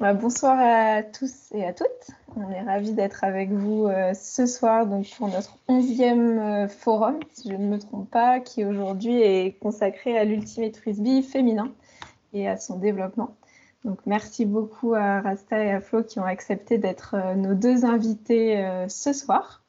Bah, bonsoir à tous et à toutes. On est ravis d'être avec vous euh, ce soir donc, pour notre onzième euh, forum, si je ne me trompe pas, qui aujourd'hui est consacré à l'Ultimate Frisbee féminin et à son développement. Donc, merci beaucoup à Rasta et à Flo qui ont accepté d'être euh, nos deux invités ce soir.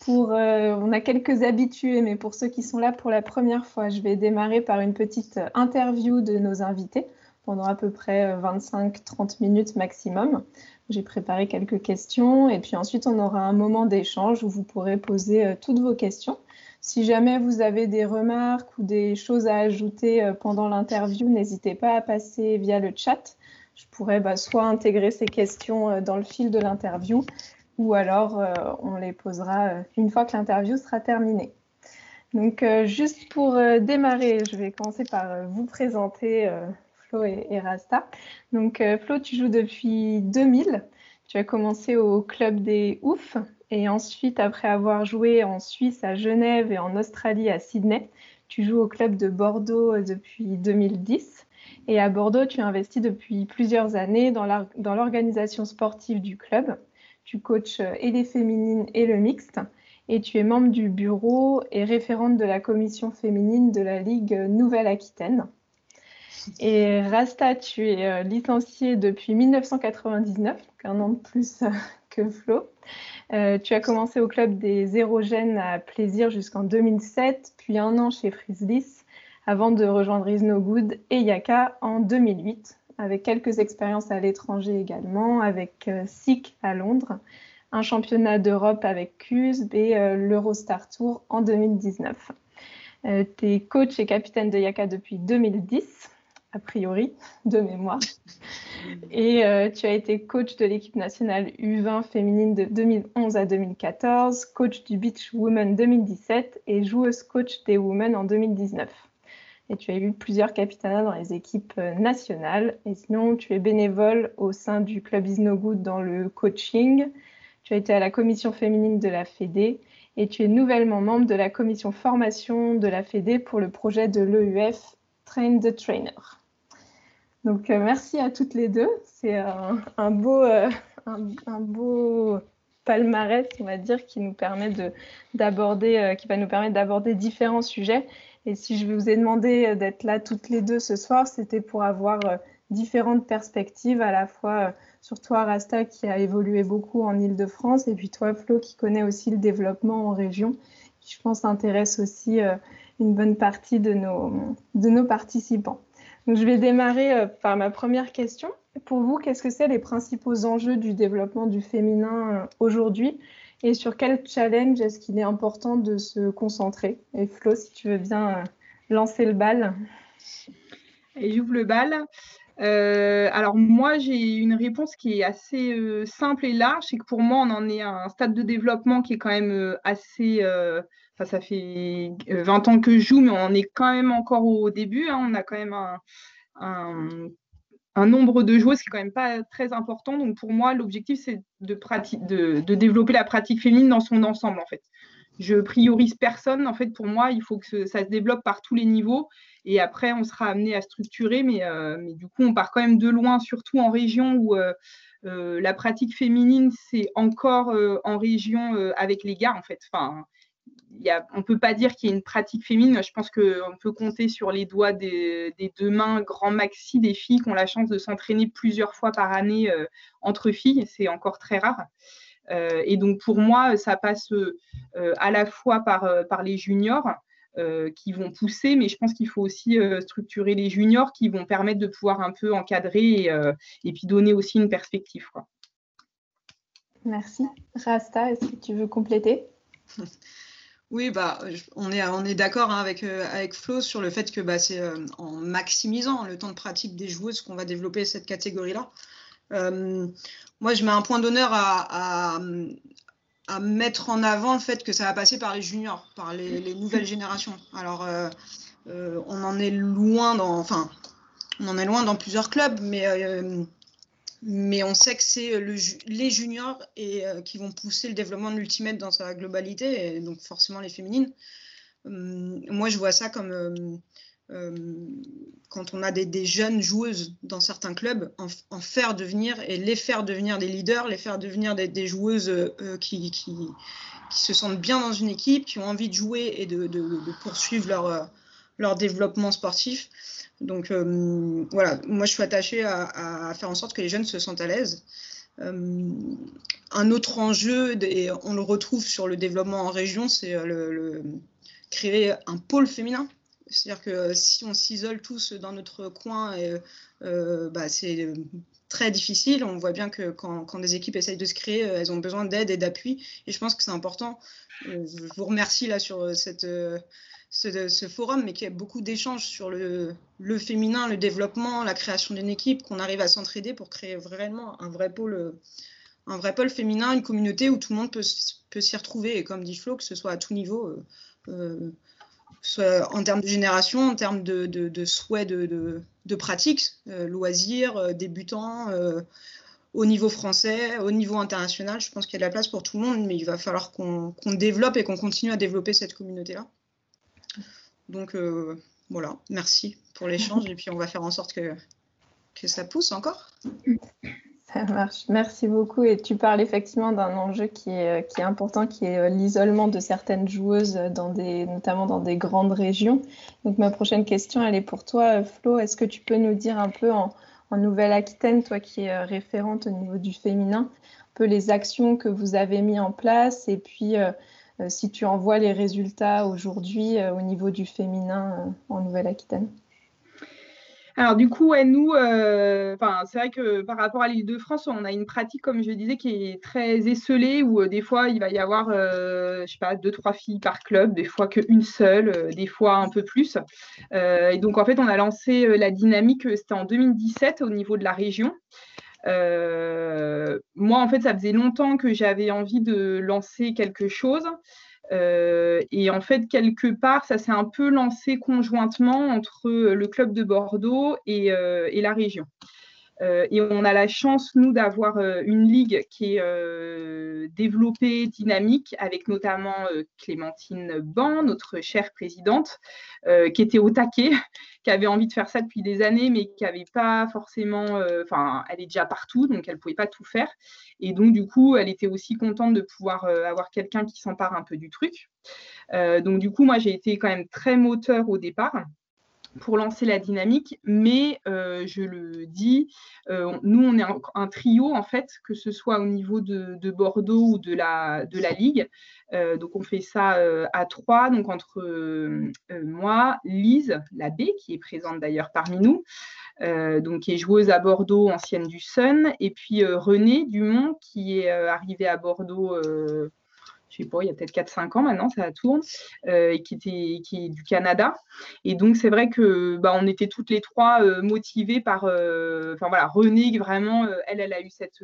Pour, on a quelques habitués, mais pour ceux qui sont là pour la première fois, je vais démarrer par une petite interview de nos invités pendant à peu près 25-30 euh, minutes maximum. J'ai préparé quelques questions et puis ensuite on aura un moment d'échange où vous pourrez poser euh, toutes vos questions. Si jamais vous avez des remarques ou des choses à ajouter euh, pendant l'interview, n'hésitez pas à passer via le chat. Je pourrais bah, soit intégrer ces questions dans le fil de l'interview ou alors on les posera une fois que l'interview sera terminée. Donc juste pour démarrer, je vais commencer par vous présenter et, Rasta. Donc euh, Flo, tu joues depuis 2000. Tu as commencé au club des Oufs et ensuite, après avoir joué en Suisse, à Genève et en Australie, à Sydney, tu joues au club de Bordeaux depuis 2010. Et à Bordeaux, tu investis depuis plusieurs années dans l'organisation sportive du club. Tu coaches euh, et les féminines et le mixte. Et tu es membre du bureau et référente de la commission féminine de la Ligue Nouvelle-Aquitaine. Et Rasta, tu es euh, licencié depuis 1999, donc un an de plus euh, que Flo. Euh, tu as commencé au club des érogènes à Plaisir jusqu'en 2007, puis un an chez Frislis, avant de rejoindre Is No Good et Yaka en 2008, avec quelques expériences à l'étranger également, avec SIC à Londres, un championnat d'Europe avec CUSB et l'Eurostar Tour en 2019. tu es coach et capitaine de Yaka depuis 2010 a priori, de mémoire. Et euh, tu as été coach de l'équipe nationale U20 féminine de 2011 à 2014, coach du Beach Women 2017 et joueuse coach des Women en 2019. Et tu as eu plusieurs capitanats dans les équipes euh, nationales. Et sinon, tu es bénévole au sein du club Is No Good dans le coaching. Tu as été à la commission féminine de la FEDE et tu es nouvellement membre de la commission formation de la FEDE pour le projet de l'EUF Train the Trainer. Donc euh, merci à toutes les deux. C'est un, beau, euh, un, beau palmarès, on va dire, qui nous permet d'aborder, euh, qui va nous permettre d'aborder différents sujets. Et si je vous ai demandé d'être là toutes les deux ce soir, c'était pour avoir différentes perspectives, à la fois sur toi, Rasta, qui a évolué beaucoup en Ile-de-France, et puis toi, Flo, qui connaît aussi le développement en région, qui, je pense, intéresse aussi une bonne partie de de nos participants je vais démarrer euh, par ma première question. Pour vous, qu'est-ce que c'est les principaux enjeux du développement du féminin euh, aujourd'hui? Et sur quel challenge est-ce qu'il est important de se concentrer? Et Flo, si tu veux bien euh, lancer le bal. Et j'ouvre le bal. alors moi, j'ai une réponse qui est assez simple et large. C'est que pour moi, on en est à un stade de développement qui est quand même assez ça fait 20 euh, ans que je joue, mais on est quand même encore au début. Hein. On a quand même un, nombre de joueuses qui est quand même pas très important. Donc pour moi, l'objectif, c'est de, développer la pratique féminine dans son ensemble, en fait. Je priorise personne. En fait, pour moi, il faut que ça se développe par tous les niveaux. Et après, on sera amené à structurer. Mais, euh, du coup, on part quand même de loin, surtout en région où euh, la pratique féminine, c'est encore en région avec les gars, en fait. Enfin, on ne peut pas dire qu'il y ait une pratique féminine. Je pense qu'on peut compter sur les doigts des, deux mains, grand maxi des filles qui ont la chance de s'entraîner plusieurs fois par année euh, entre filles. C'est encore très rare. Euh, et donc pour moi, ça passe euh, à la fois par, par les juniors qui vont pousser, mais je pense qu'il faut aussi structurer les juniors qui vont permettre de pouvoir un peu encadrer et, puis donner aussi une perspective. Merci. Rasta, est-ce que tu veux compléter? Oui, bah, on est, on est d'accord hein, avec, euh, avec Flo sur le fait que bah, c'est euh, en maximisant le temps de pratique des joueuses qu'on va développer cette catégorie-là. Euh, moi, je mets un point d'honneur à, à, mettre en avant le fait que ça va passer par les juniors, par les, nouvelles générations. Alors, on en est loin dans, enfin, on en est loin dans plusieurs clubs, mais mais on sait que c'est euh, les juniors euh, qui vont pousser le développement de l'ultimate dans sa globalité, et donc forcément les féminines. Hum, moi, je vois ça comme, quand on a des, jeunes joueuses dans certains clubs, en, faire devenir et les faire devenir des leaders, les faire devenir des, joueuses qui, se sentent bien dans une équipe, qui ont envie de jouer et de, poursuivre leur développement sportif. Donc voilà, moi je suis attachée à, faire en sorte que les jeunes se sentent à l'aise. un autre enjeu, et on le retrouve sur le développement en région, c'est le, créer un pôle féminin. C'est-à-dire que si on s'isole tous dans notre coin, euh, bah, c'est très difficile. On voit bien que quand, des équipes essayent de se créer, elles ont besoin d'aide et d'appui. Et je pense que c'est important. Euh, je vous remercie là sur cette, ce, forum, mais qu'il y a beaucoup d'échanges sur le, féminin, le développement, la création d'une équipe, qu'on arrive à s'entraider pour créer vraiment un vrai pôle féminin, une communauté où tout le monde peut, s'y retrouver. Et comme dit Flo, que ce soit à tout niveau, euh, euh, en termes de génération, en termes de, souhaits de, de, pratique, euh, loisirs, débutants, au niveau français, au niveau international. Je pense qu'il y a de la place pour tout le monde, mais il va falloir qu'on développe et qu'on continue à développer cette communauté-là. Donc voilà, merci pour l'échange et puis on va faire en sorte que, que ça pousse encore. Ça marche. Merci beaucoup. Et tu parles effectivement d'un enjeu qui est, qui est, important, qui est euh, l'isolement de certaines joueuses, notamment dans des grandes régions. Donc ma prochaine question, elle est pour toi, Flo. Est-ce que tu peux nous dire un peu en, Nouvelle-Aquitaine, toi qui es euh, référente au niveau du féminin, un peu les actions que vous avez mis en place et puis euh, si tu en vois les résultats aujourd'hui au niveau du féminin en Nouvelle-Aquitaine alors du coup, nous, euh, c'est vrai que par rapport à l'île de France, on a une pratique, comme je disais, qui est très esselée, où euh, des fois, il va y avoir, euh, je sais pas, deux, trois filles par club, des fois qu'une seule, des fois un peu plus. et donc, en fait, on a lancé la dynamique, c'était en 2017 au niveau de la région. Moi, en fait, ça faisait longtemps que j'avais envie de lancer quelque chose. Euh, et en fait, quelque part, ça s'est un peu lancé conjointement entre le club de Bordeaux et, euh, et la région. Euh, et on a la chance, nous, d'avoir une ligue qui est développée, dynamique, avec notamment Clémentine Ban, notre chère présidente, qui était au taquet, qui avait envie de faire ça depuis des années, mais qui n'avait pas forcément, enfin, elle est déjà partout, donc elle ne pouvait pas tout faire. Et donc, du coup, elle était aussi contente de pouvoir avoir quelqu'un qui s'empare un peu du truc. donc, du coup, moi, j'ai été quand même très moteur au départ pour lancer la dynamique, mais euh, je le dis, euh, nous on est un, trio en fait, que ce soit au niveau de, Bordeaux ou de la, de la Ligue. Euh, donc on fait ça à trois, donc entre moi, Lise Labbé, qui est présente d'ailleurs parmi nous, donc qui est joueuse à Bordeaux, ancienne du Sun, et puis René Dumont, qui est arrivé à Bordeaux je sais pas, il y a peut-être 4-5 ans maintenant, ça tourne, euh, et qui, était, est du Canada. Et donc, c'est vrai que bah, on était toutes les trois euh, motivées par, euh, enfin voilà, Renée, vraiment, elle, elle a eu cette,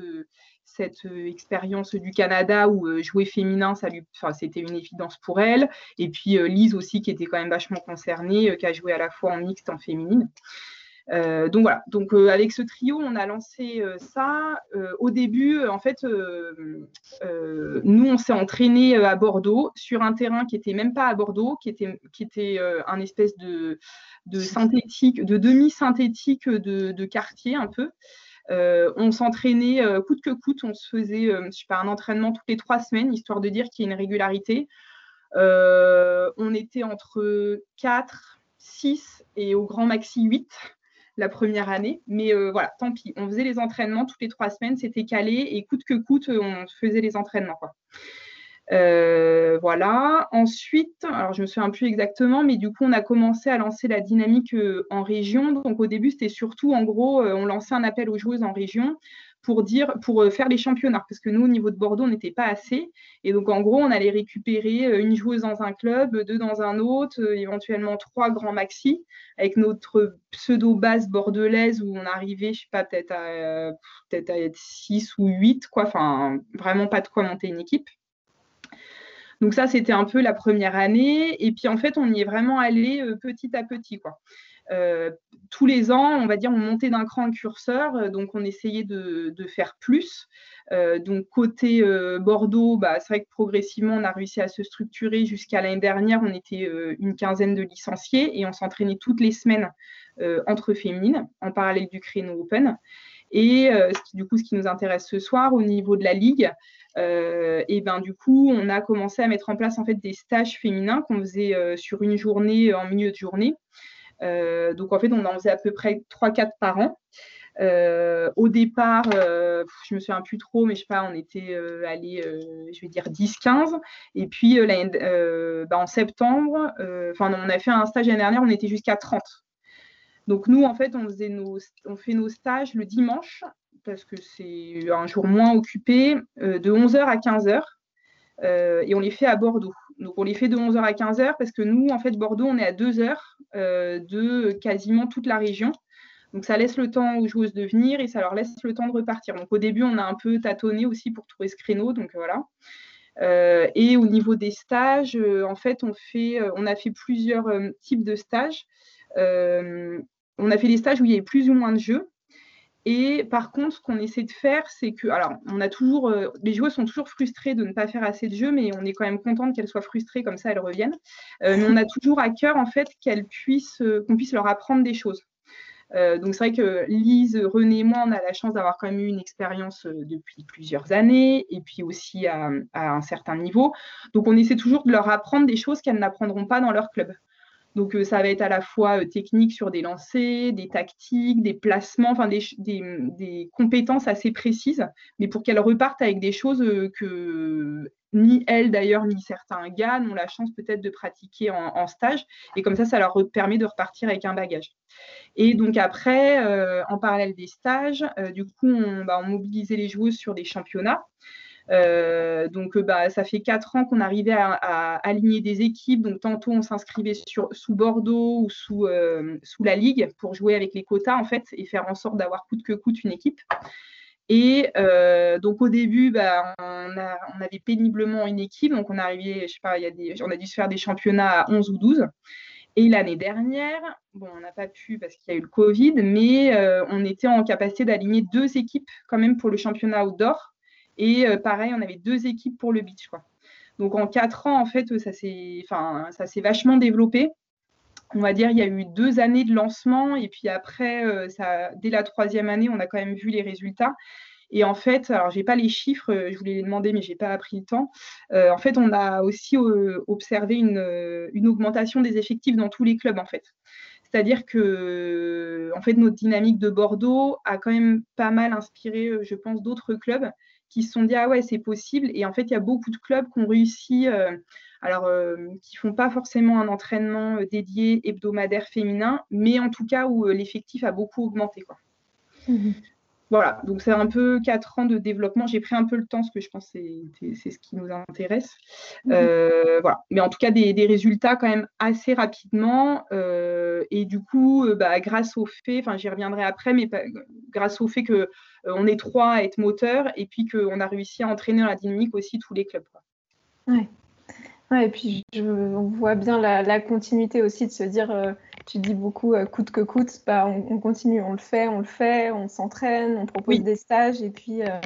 cette expérience du Canada où jouer féminin, c'était une évidence pour elle. Et puis Lise aussi, qui était quand même vachement concernée, qui a joué à la fois en mixte, en féminine. Euh, donc voilà, donc euh, avec ce trio, on a lancé euh, ça. au début, en fait, nous, on s'est entraîné à Bordeaux sur un terrain qui n'était même pas à Bordeaux, qui était, qui un espèce de, synthétique, de demi-synthétique de, quartier un peu. on s'entraînait coûte que coûte, on se faisait un entraînement toutes les trois semaines, histoire de dire qu'il y a une régularité. on était entre 4, 6 et au grand maxi 8 la première année. Mais euh, voilà, tant pis. On faisait les entraînements toutes les trois semaines, c'était calé et coûte que coûte, on faisait les entraînements. Euh, voilà. Ensuite, alors je me souviens plus exactement, mais du coup, on a commencé à lancer la dynamique euh, en région. Donc au début, c'était surtout, en gros, on lançait un appel aux joueuses en région pour dire, pour euh, faire les championnats, parce que nous, au niveau de Bordeaux, on n'était pas assez. Et donc, en gros, on allait récupérer euh, une joueuse dans un club, deux dans un autre, euh, éventuellement trois grands maxi, avec notre pseudo-base bordelaise où on arrivait, je sais pas, peut-être à, peut-être à être six ou huit, quoi. Enfin, vraiment pas de quoi monter une équipe. Donc ça, c'était un peu la première année. Et puis en fait, on y est vraiment allé petit à petit. Quoi. Tous les ans, on va dire, on montait d'un cran le curseur, donc on essayait de, faire plus. donc côté Bordeaux, bah, c'est vrai que progressivement, on a réussi à se structurer. Jusqu'à l'année dernière, on était une quinzaine de licenciés et on s'entraînait toutes les semaines entre féminines, en parallèle du créneau Open. Et du coup, ce qui nous intéresse ce soir, au niveau de la ligue, euh, et ben du coup, on a commencé à mettre en place en fait des stages féminins qu'on faisait euh, sur une journée en milieu de journée. Euh, donc en fait, on en faisait à peu près 3-4 par an. au départ, je me souviens plus trop, mais je sais pas, on était allé, je vais dire 10-15. Et puis bah, en septembre, on a fait un stage l'année dernière, on était jusqu'à 30. Donc nous, en fait, on, fait nos stages le dimanche parce que c'est un jour moins occupé, euh, de 11h à 15h. Euh, et on les fait à Bordeaux. Donc on les fait de 11h à 15h parce que nous, en fait, Bordeaux, on est à 2 heures euh, de quasiment toute la région. Donc ça laisse le temps aux joueuses de venir et ça leur laisse le temps de repartir. Donc au début, on a un peu tâtonné aussi pour trouver ce créneau. Donc voilà. et au niveau des stages, en fait, on, fait, on a fait plusieurs types de stages. on a fait des stages où il y avait plus ou moins de jeux. Et par contre, ce qu'on essaie de faire, c'est que, alors, on a toujours, euh, les joueurs sont toujours frustrés de ne pas faire assez de jeux, mais on est quand même contente qu'elles soient frustrées, comme ça elles reviennent. Euh, mais on a toujours à cœur, en fait, qu'elles puissent, euh, qu'on puisse leur apprendre des choses. donc c'est vrai que Lise, René et moi, on a la chance d'avoir quand même eu une expérience depuis plusieurs années et puis aussi à, un certain niveau. Donc on essaie toujours de leur apprendre des choses qu'elles n'apprendront pas dans leur club. Donc, euh, ça va être à la fois euh, technique sur des lancers, des tactiques, des placements, enfin des, compétences assez précises, mais pour qu'elles repartent avec des choses euh, que ni elles d'ailleurs, ni certains gars n'ont la chance peut-être de pratiquer en, stage. Et comme ça, ça leur permet de repartir avec un bagage. Et donc après, en parallèle des stages, du coup, on, bah, on mobilisait les joueuses sur des championnats. Euh, donc, euh, bah, ça fait quatre ans qu'on arrivait à, aligner des équipes. Donc, tantôt, on s'inscrivait sous Bordeaux ou sous, euh, sous la Ligue pour jouer avec les quotas, en fait, et faire en sorte d'avoir coûte que coûte une équipe. Et donc, au début, bah, on, avait péniblement une équipe. Donc, on arrivait, je sais pas, y a on a dû se faire des championnats à 11 ou 12. Et l'année dernière, bon, on n'a pas pu parce qu'il y a eu le Covid, mais on était en capacité d'aligner deux équipes quand même pour le championnat outdoor. Et euh, pareil, on avait deux équipes pour le beach. Quoi. Donc en quatre ans, en fait, ça s'est, ça s'est vachement développé. On va dire, il y a eu deux années de lancement et puis après, euh, dès la troisième année, on a quand même vu les résultats. Et en fait, alors j'ai pas les chiffres, je voulais les demander, mais j'ai pas pris le temps. Euh, en fait, on a aussi observé une, une, augmentation des effectifs dans tous les clubs, en fait. C'est-à-dire que, en fait, notre dynamique de Bordeaux a quand même pas mal inspiré, je pense, d'autres clubs qui se sont dit ah ouais c'est possible et en fait il y a beaucoup de clubs qui ont réussi euh, alors euh, qui font pas forcément un entraînement euh, dédié hebdomadaire féminin mais en tout cas où l'effectif a beaucoup augmenté quoi. Mmh voilà, donc c'est un peu quatre ans de développement. J'ai pris un peu le temps, parce que je pense que c'est ce qui nous intéresse. Mhm. Euh, voilà. Mais en tout cas, des, résultats quand même assez rapidement. Euh, et du coup, euh, bah, grâce au fait, enfin j'y reviendrai après, mais grâce au fait qu'on est trois à être moteurs et puis qu'on a réussi à entraîner dans la dynamique aussi tous les clubs. Oui. Ouais, et puis je, on voit bien la, continuité aussi de se dire tu dis beaucoup euh, coûte que coûte, bah, on, continue, on le fait, on le fait, on s'entraîne, on propose des stages et puis euh,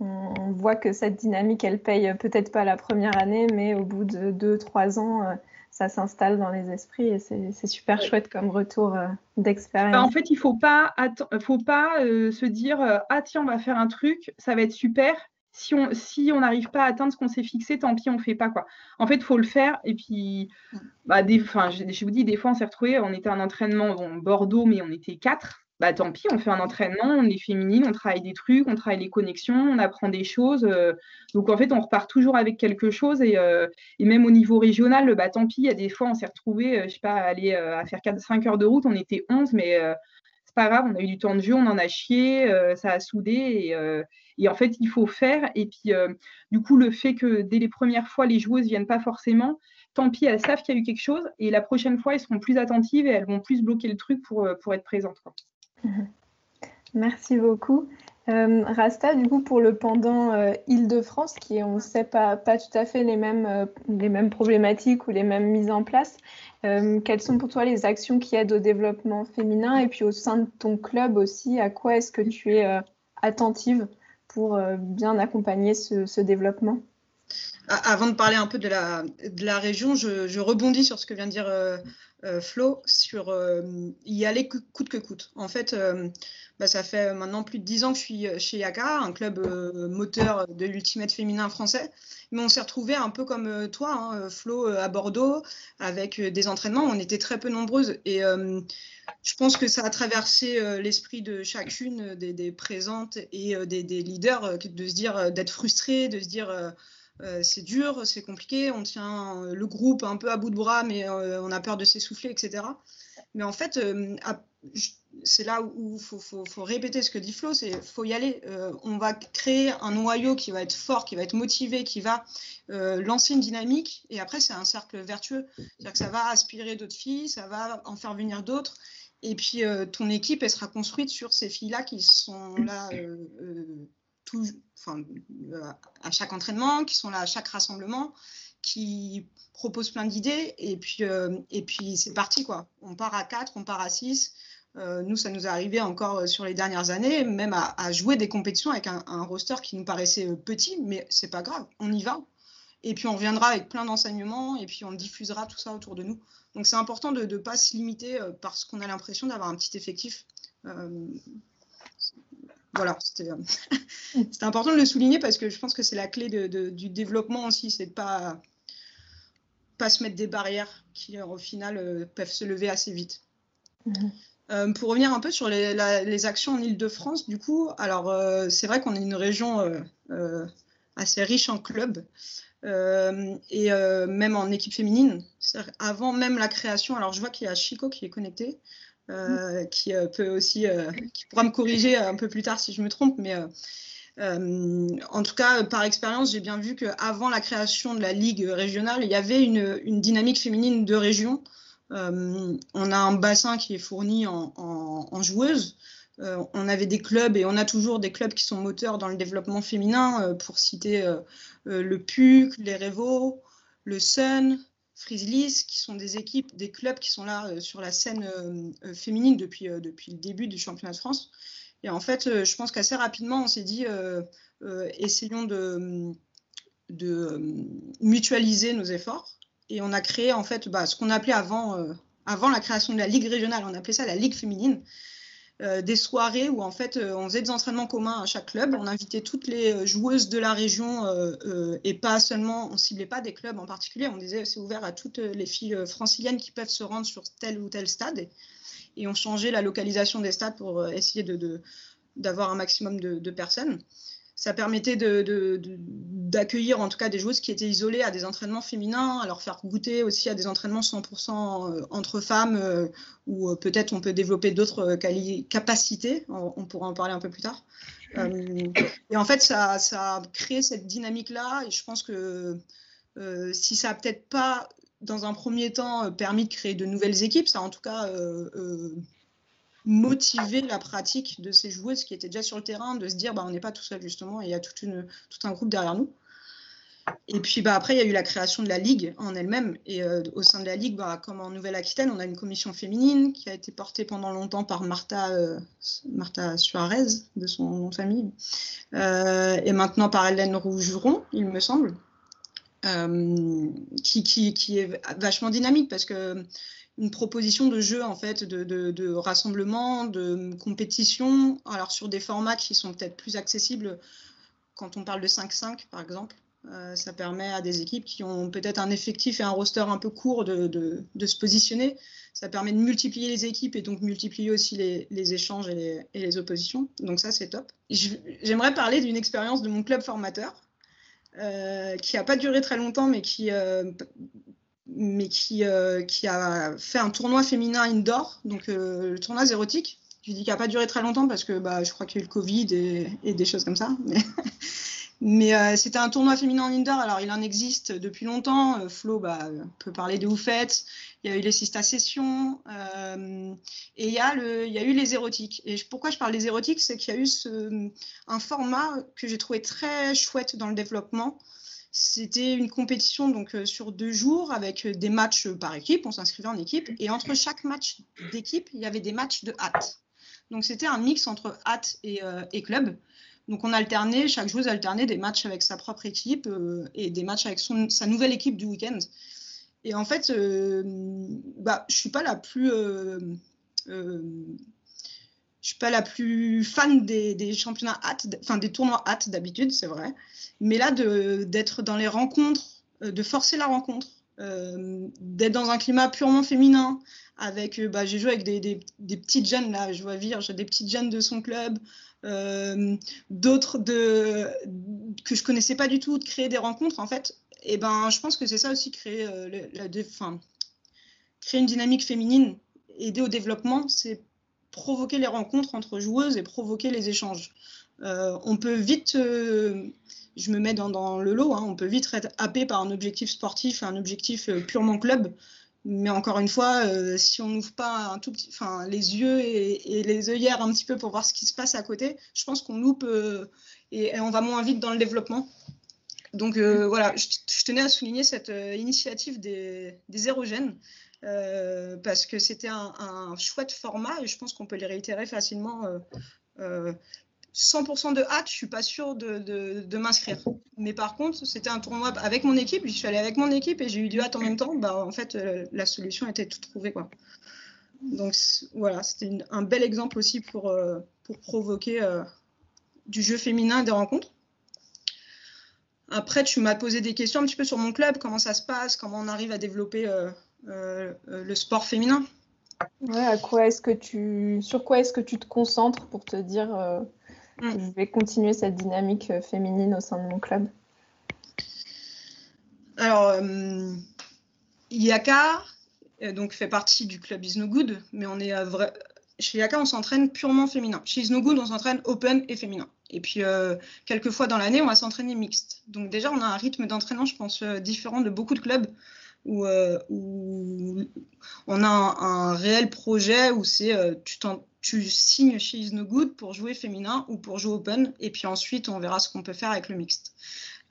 on, voit que cette dynamique, elle paye peut-être pas la première année, mais au bout de deux, trois ans, euh, ça s'installe dans les esprits et c'est super chouette comme retour d'expérience. Bah, en fait, il ne faut pas, faut pas se dire ah tiens, on va faire un truc, ça va être super si on si on n'arrive pas à atteindre ce qu'on s'est fixé, tant pis, on ne fait pas quoi. En fait, il faut le faire. Et puis, bah, des, je, je, vous dis, des fois, on s'est retrouvés, on était en entraînement bon, Bordeaux, mais on était quatre. Bah, tant pis, on fait un entraînement, on est féminine, on travaille des trucs, on travaille les connexions, on apprend des choses. Euh. donc, en fait, on repart toujours avec quelque chose. Et, euh, et même au niveau régional, bah, tant pis, il y a des fois, on s'est retrouvés, euh, je sais pas, à aller à faire 4, 5 heures de route, on était 11, mais c'est pas grave, on a eu du temps de jeu, on en a chié, ça a soudé. Et, et en fait, il faut faire. Et puis, euh, du coup, le fait que dès les premières fois, les joueuses ne viennent pas forcément, tant pis, elles savent qu'il y a eu quelque chose. Et la prochaine fois, elles seront plus attentives et elles vont plus bloquer le truc pour, euh, pour être présentes. Merci beaucoup. Euh, Rasta, du coup, pour le pendant euh, Île-de-France, qui on ne sait pas, pas tout à fait les mêmes, euh, les mêmes problématiques ou les mêmes mises en place, quelles sont pour toi les actions qui aident au développement féminin Et puis au sein de ton club aussi, à quoi est-ce que tu es attentive pour bien accompagner ce, développement? Avant de parler un peu de la, de la région, je, je, rebondis sur ce que vient de dire euh, Flo, sur euh, y aller coûte que coûte. En fait, euh, bah, ça fait maintenant plus de dix ans que je suis chez Yaka, un club moteur de l'ultimate féminin français. Mais on s'est retrouvé un peu comme toi, hein, Flo, à Bordeaux, avec des entraînements. On était très peu nombreuses. Et je pense que ça a traversé l'esprit de chacune des, présentes et des, leaders de se dire, d'être frustré, de se dire euh, c'est dur, c'est compliqué, on tient euh, le groupe un peu à bout de bras, mais euh, on a peur de s'essouffler, etc. Mais en fait, c'est là où il faut, répéter ce que dit Flo, c'est faut y aller. on va créer un noyau qui va être fort, qui va être motivé, qui va lancer une dynamique, et après c'est un cercle vertueux. C'est-à-dire que ça va aspirer d'autres filles, ça va en faire venir d'autres, et puis ton équipe, elle sera construite sur ces filles-là qui sont là euh, à chaque entraînement, qui sont là à chaque rassemblement, qui proposent plein d'idées. Et puis, euh, et puis c'est parti, quoi. On part à 4, on part à 6. Euh, nous, ça nous est arrivé encore sur les dernières années, même à, jouer des compétitions avec un, roster qui nous paraissait petit, mais c'est pas grave, on y va. Et puis on reviendra avec plein d'enseignements et puis on diffusera tout ça autour de nous. Donc c'est important de ne pas se limiter parce qu'on a l'impression d'avoir un petit effectif voilà, euh, c'était important de le souligner parce que je pense que c'est la clé du développement aussi, c'est de pas pas se mettre des barrières qui au final euh, peuvent se lever assez vite. Mhm. Euh, pour revenir un peu sur les, actions en Ile-de-France, du coup, alors c'est vrai qu'on est une région assez riche en clubs et même en équipe féminine. Avant même la création, alors je vois qu'il y a Chico qui est connecté. Euh, qui euh, peut aussi, euh, qui pourra me corriger un peu plus tard si je me trompe, mais en tout cas, par expérience, j'ai bien vu qu'avant la création de la ligue régionale, il y avait une, dynamique féminine de région. on a un bassin qui est fourni en, joueuses. on avait des clubs et on a toujours des clubs qui sont moteurs dans le développement féminin, pour citer le PUC, les Révo, le Sun, Frizzlies, qui sont des équipes, des clubs qui sont là euh, sur la scène euh, euh, féminine depuis, depuis le début du championnat de France. Et en fait, je pense qu'assez rapidement, on s'est dit, essayons de, de mutualiser nos efforts. Et on a créé en fait bah, ce qu'on appelait avant, avant la création de la ligue régionale, on appelait ça la ligue féminine. Euh, des soirées où en fait euh, on faisait des entraînements communs à chaque club. On invitait toutes les euh, joueuses de la région et pas seulement, on ciblait pas des clubs en particulier. On disait c'est ouvert à toutes les filles franciliennes qui peuvent se rendre sur tel ou tel stade. Et, on changeait la localisation des stades pour essayer d'avoir un maximum de personnes ça permettait d'accueillir en tout cas des joueuses qui étaient isolées à des entraînements féminins, à leur faire goûter aussi à des entraînements 100% euh, entre femmes, euh, où euh, peut-être on peut développer d'autres capacités, on, pourra en parler un peu plus tard. et en fait, ça, a créé cette dynamique-là, et je pense que si ça n'a peut-être pas, dans un premier temps, permis de créer de nouvelles équipes, ça a en tout cas motiver la pratique de ces joueuses qui étaient déjà sur le terrain, de se dire bah, on n'est pas tout seul justement, il y a tout un groupe derrière nous. Et puis bah, après, il y a eu la création de la Ligue en elle-même. Et euh, au sein de la Ligue, bah, comme en Nouvelle-Aquitaine, on a une commission féminine qui a été portée pendant longtemps par Martha, euh, Martha Suarez, de son nom de famille, euh, et maintenant par Hélène Rougeron, il me semble, qui, qui, qui, est vachement dynamique parce que une proposition de jeu en fait, de, de, rassemblement, de compétition, alors sur des formats qui sont peut-être plus accessibles quand on parle de 5-5 par exemple. Euh, ça permet à des équipes qui ont peut-être un effectif et un roster un peu court de, de, se positionner. Ça permet de multiplier les équipes et donc multiplier aussi les, les échanges et les, et les, oppositions. Donc ça, c'est top. J'aimerais parler d'une expérience de mon club formateur euh, qui n'a pas duré très longtemps, mais qui, euh, mais qui, euh, qui a fait un tournoi féminin indoor, donc euh, le tournoi zérotique. Je dis qu'il n'a pas duré très longtemps parce que bah, je crois qu'il y a eu le Covid et, des choses comme ça. Mais euh, c'était un tournoi féminin indoor, alors il en existe depuis longtemps. Flo bah, peut parler de Oufette, il y a eu les Sista Sessions, et il y, a eu les érotiques. Et pourquoi je parle des érotiques C'est qu'il y a eu un format que j'ai trouvé très chouette dans le développement. C'était une compétition donc sur deux jours avec des matchs par équipe, on s'inscrivait en équipe, et entre chaque match d'équipe, il y avait des matchs de hâte. Donc c'était un mix entre hâte et, et club. Donc on alternait, chaque joueuse alternait des matchs avec sa propre équipe euh, et des matchs avec son, sa nouvelle équipe du week-end. Et en fait, euh, bah, je suis pas la plus, euh, je suis pas la plus fan des, championnats hâte, enfin des tournois hâte d'habitude, c'est vrai. Mais là, d'être dans les rencontres, de forcer la rencontre, d'être dans un climat purement féminin, avec, bah, j'ai joué avec des, des, petites jeunes là, je vois j'ai des petites jeunes de son club. Euh, d'autres de, que je connaissais pas du tout, de créer des rencontres, en fait, et eh ben, je pense que c'est ça aussi, créer, euh, la, créer une dynamique féminine, aider au développement, c'est provoquer les rencontres entre joueuses et provoquer les échanges. Euh, on peut vite, je me mets dans, le lot, hein, on peut vite être happé par un objectif sportif, un objectif purement club, mais encore une fois, euh, si on n'ouvre pas un tout petit, enfin, les yeux et, les œillères un petit peu pour voir ce qui se passe à côté, je pense qu'on loupe euh, et, on va moins vite dans le développement. Donc euh, voilà, je, tenais à souligner cette initiative des, des érogènes parce que c'était un, chouette format et je pense qu'on peut les réitérer facilement 100% de hâte, je suis pas sûre de, m'inscrire. Mais par contre, c'était un tournoi avec mon équipe. Je suis allée avec mon équipe et j'ai eu du hâte en même temps. Bah, en fait, euh, la solution était toute trouvée. Quoi. Donc voilà, c'était un bel exemple aussi pour, euh, provoquer euh, du jeu féminin des rencontres. Après, tu m'as posé des questions un petit peu sur mon club, comment ça se passe, comment on arrive à développer le sport féminin. Ouais, à quoi est-ce que tu, sur quoi est-ce que tu te concentres pour te dire Mm. Je vais continuer cette dynamique euh, féminine au sein de mon club? Alors, euh, euh, donc, fait partie du club Is No Good, mais on est vrai... chez Yaka, on s'entraîne purement féminin. Chez Is No Good, on s'entraîne open et féminin. Et puis, quelques fois dans l'année, on va s'entraîner mixte. Donc, déjà, on a un rythme d'entraînement, je pense, différent de beaucoup de clubs où, on a un, réel projet où c'est tu t'en tu signes chez Is No Good pour jouer féminin ou pour jouer open, et puis ensuite on verra ce qu'on peut faire avec le mixte.